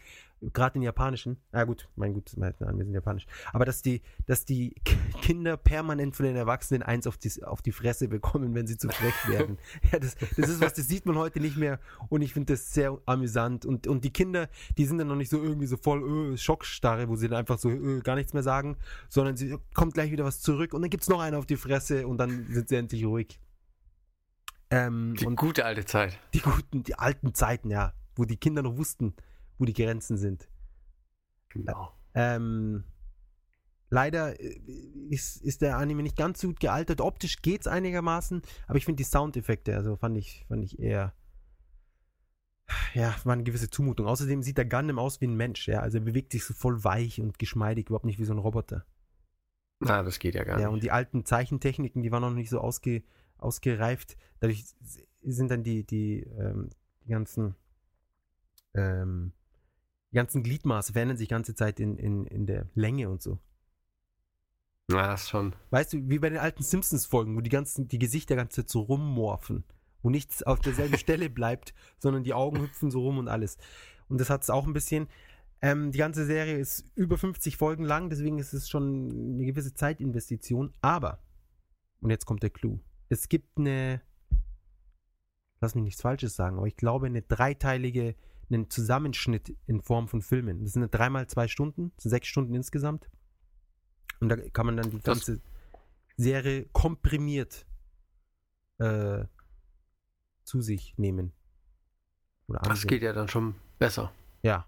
gerade in japanischen. Na gut, mein gut, meine Animes sind japanisch. Aber dass die, dass die Kinder permanent von den Erwachsenen eins auf die, auf die Fresse bekommen, wenn sie zu frech werden. ja, das, das ist was, das sieht man heute nicht mehr und ich finde das sehr amüsant. Und, und die Kinder, die sind dann noch nicht so irgendwie so voll äh, Schockstarre, wo sie dann einfach so äh, gar nichts mehr sagen, sondern sie kommt gleich wieder was zurück und dann gibt's noch einen auf die Fresse und dann sind sie endlich ruhig. Ähm, Die und gute alte Zeit. die guten, die alten Zeiten, ja, wo die Kinder noch wussten, wo die Grenzen sind. Genau. Ähm, leider äh, ist, ist der Anime nicht ganz so gut gealtert. Optisch geht's einigermaßen, aber ich finde die Soundeffekte, also fand ich, fand ich eher, ja, war eine gewisse Zumutung. Außerdem sieht der Gundam aus wie ein Mensch, ja, also er bewegt sich so voll weich und geschmeidig, überhaupt nicht wie so ein Roboter. Na, das geht ja gar Ja, nicht. und die alten Zeichentechniken, die waren noch nicht so ausge, ausgereift. Dadurch sind dann die, die, ähm, die ganzen, ähm, die ganzen Gliedmaße verändern sich die ganze Zeit in, in, in der Länge und so. Na, das schon. Weißt du, wie bei den alten Simpsons-Folgen, wo die ganzen, die Gesichter Zeit so rummorphen, wo nichts auf derselben Stelle bleibt, sondern die Augen hüpfen so rum und alles. Und das hat es auch ein bisschen. Ähm, die ganze Serie ist über 50 Folgen lang, deswegen ist es schon eine gewisse Zeitinvestition. Aber, und jetzt kommt der Clou, es gibt eine, lass mich nichts Falsches sagen, aber ich glaube eine dreiteilige, einen Zusammenschnitt in Form von Filmen. Das sind dreimal zwei Stunden, das sechs Stunden insgesamt. Und da kann man dann die Das- ganze Serie komprimiert äh, zu sich nehmen. Das geht ja dann schon besser. Ja.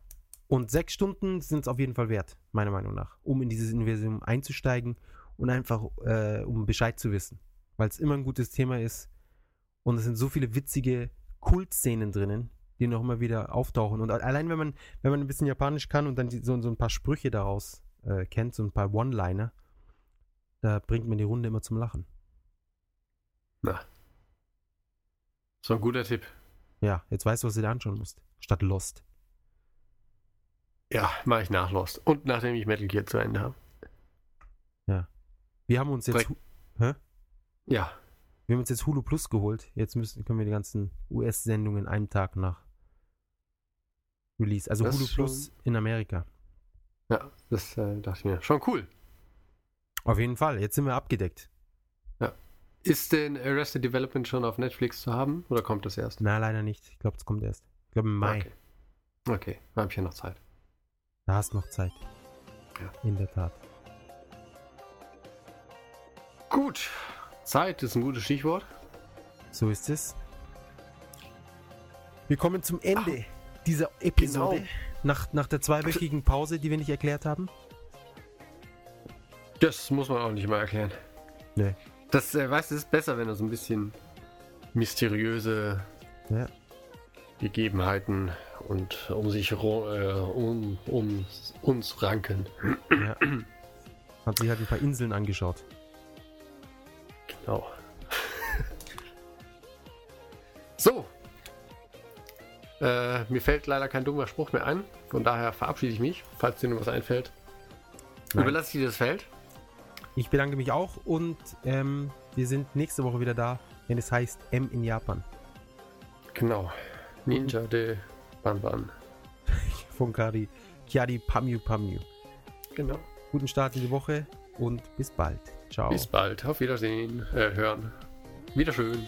Und sechs Stunden sind es auf jeden Fall wert, meiner Meinung nach, um in dieses Universum einzusteigen und einfach, äh, um Bescheid zu wissen. Weil es immer ein gutes Thema ist. Und es sind so viele witzige Kultszenen drinnen, die noch immer wieder auftauchen. Und allein, wenn man, wenn man ein bisschen Japanisch kann und dann die, so, so ein paar Sprüche daraus äh, kennt, so ein paar One-Liner, da bringt man die Runde immer zum Lachen. Na. So ein guter Tipp. Ja, jetzt weißt du, was du dir anschauen musst. Statt Lost. Ja, mache ich nach Lost. Und nachdem ich Metal Gear zu Ende habe. Wir haben uns jetzt, Direkt- Hä? Ja, wir haben uns jetzt Hulu Plus geholt. Jetzt müssen, können wir die ganzen US-Sendungen einen Tag nach Release. Also Das Hulu Plus in Amerika. ja, das äh, dachte ich mir. Schon cool. Auf jeden Fall. Jetzt sind wir abgedeckt. Ist denn Arrested Development schon auf Netflix zu haben oder kommt das erst? Na, leider nicht. Ich glaube, es kommt erst. Ich glaube im Mai. Okay, okay. da habe ich ja noch Zeit. Da hast du noch Zeit. Ja. In der Tat. Gut. Zeit ist ein gutes Stichwort. So ist es. Wir kommen zum Ende dieser Episode. Genau. Nach, nach der zweiwöchigen Pause, die wir nicht erklärt haben. Das muss man auch nicht mal erklären. Nee. Das, äh, weißt du, ist besser, wenn er so ein bisschen mysteriöse Ja. Gegebenheiten und um sich äh, um, um uns ranken. ja. Hat sich halt ein paar Inseln angeschaut. Genau. so. Äh, mir fällt leider kein dummer Spruch mehr ein. Von daher verabschiede ich mich, falls dir noch was einfällt. Nein. Überlasse ich dir das Feld. Ich bedanke mich auch und ähm, wir sind nächste Woche wieder da, wenn es heißt M in Japan. Genau. Ninja de Banban. Von Kari Kiari Pamyu Pamyu. Genau. Guten Start in die Woche und bis bald. Ciao. Bis bald. Auf Wiedersehen. Äh, hören. Wiederschön.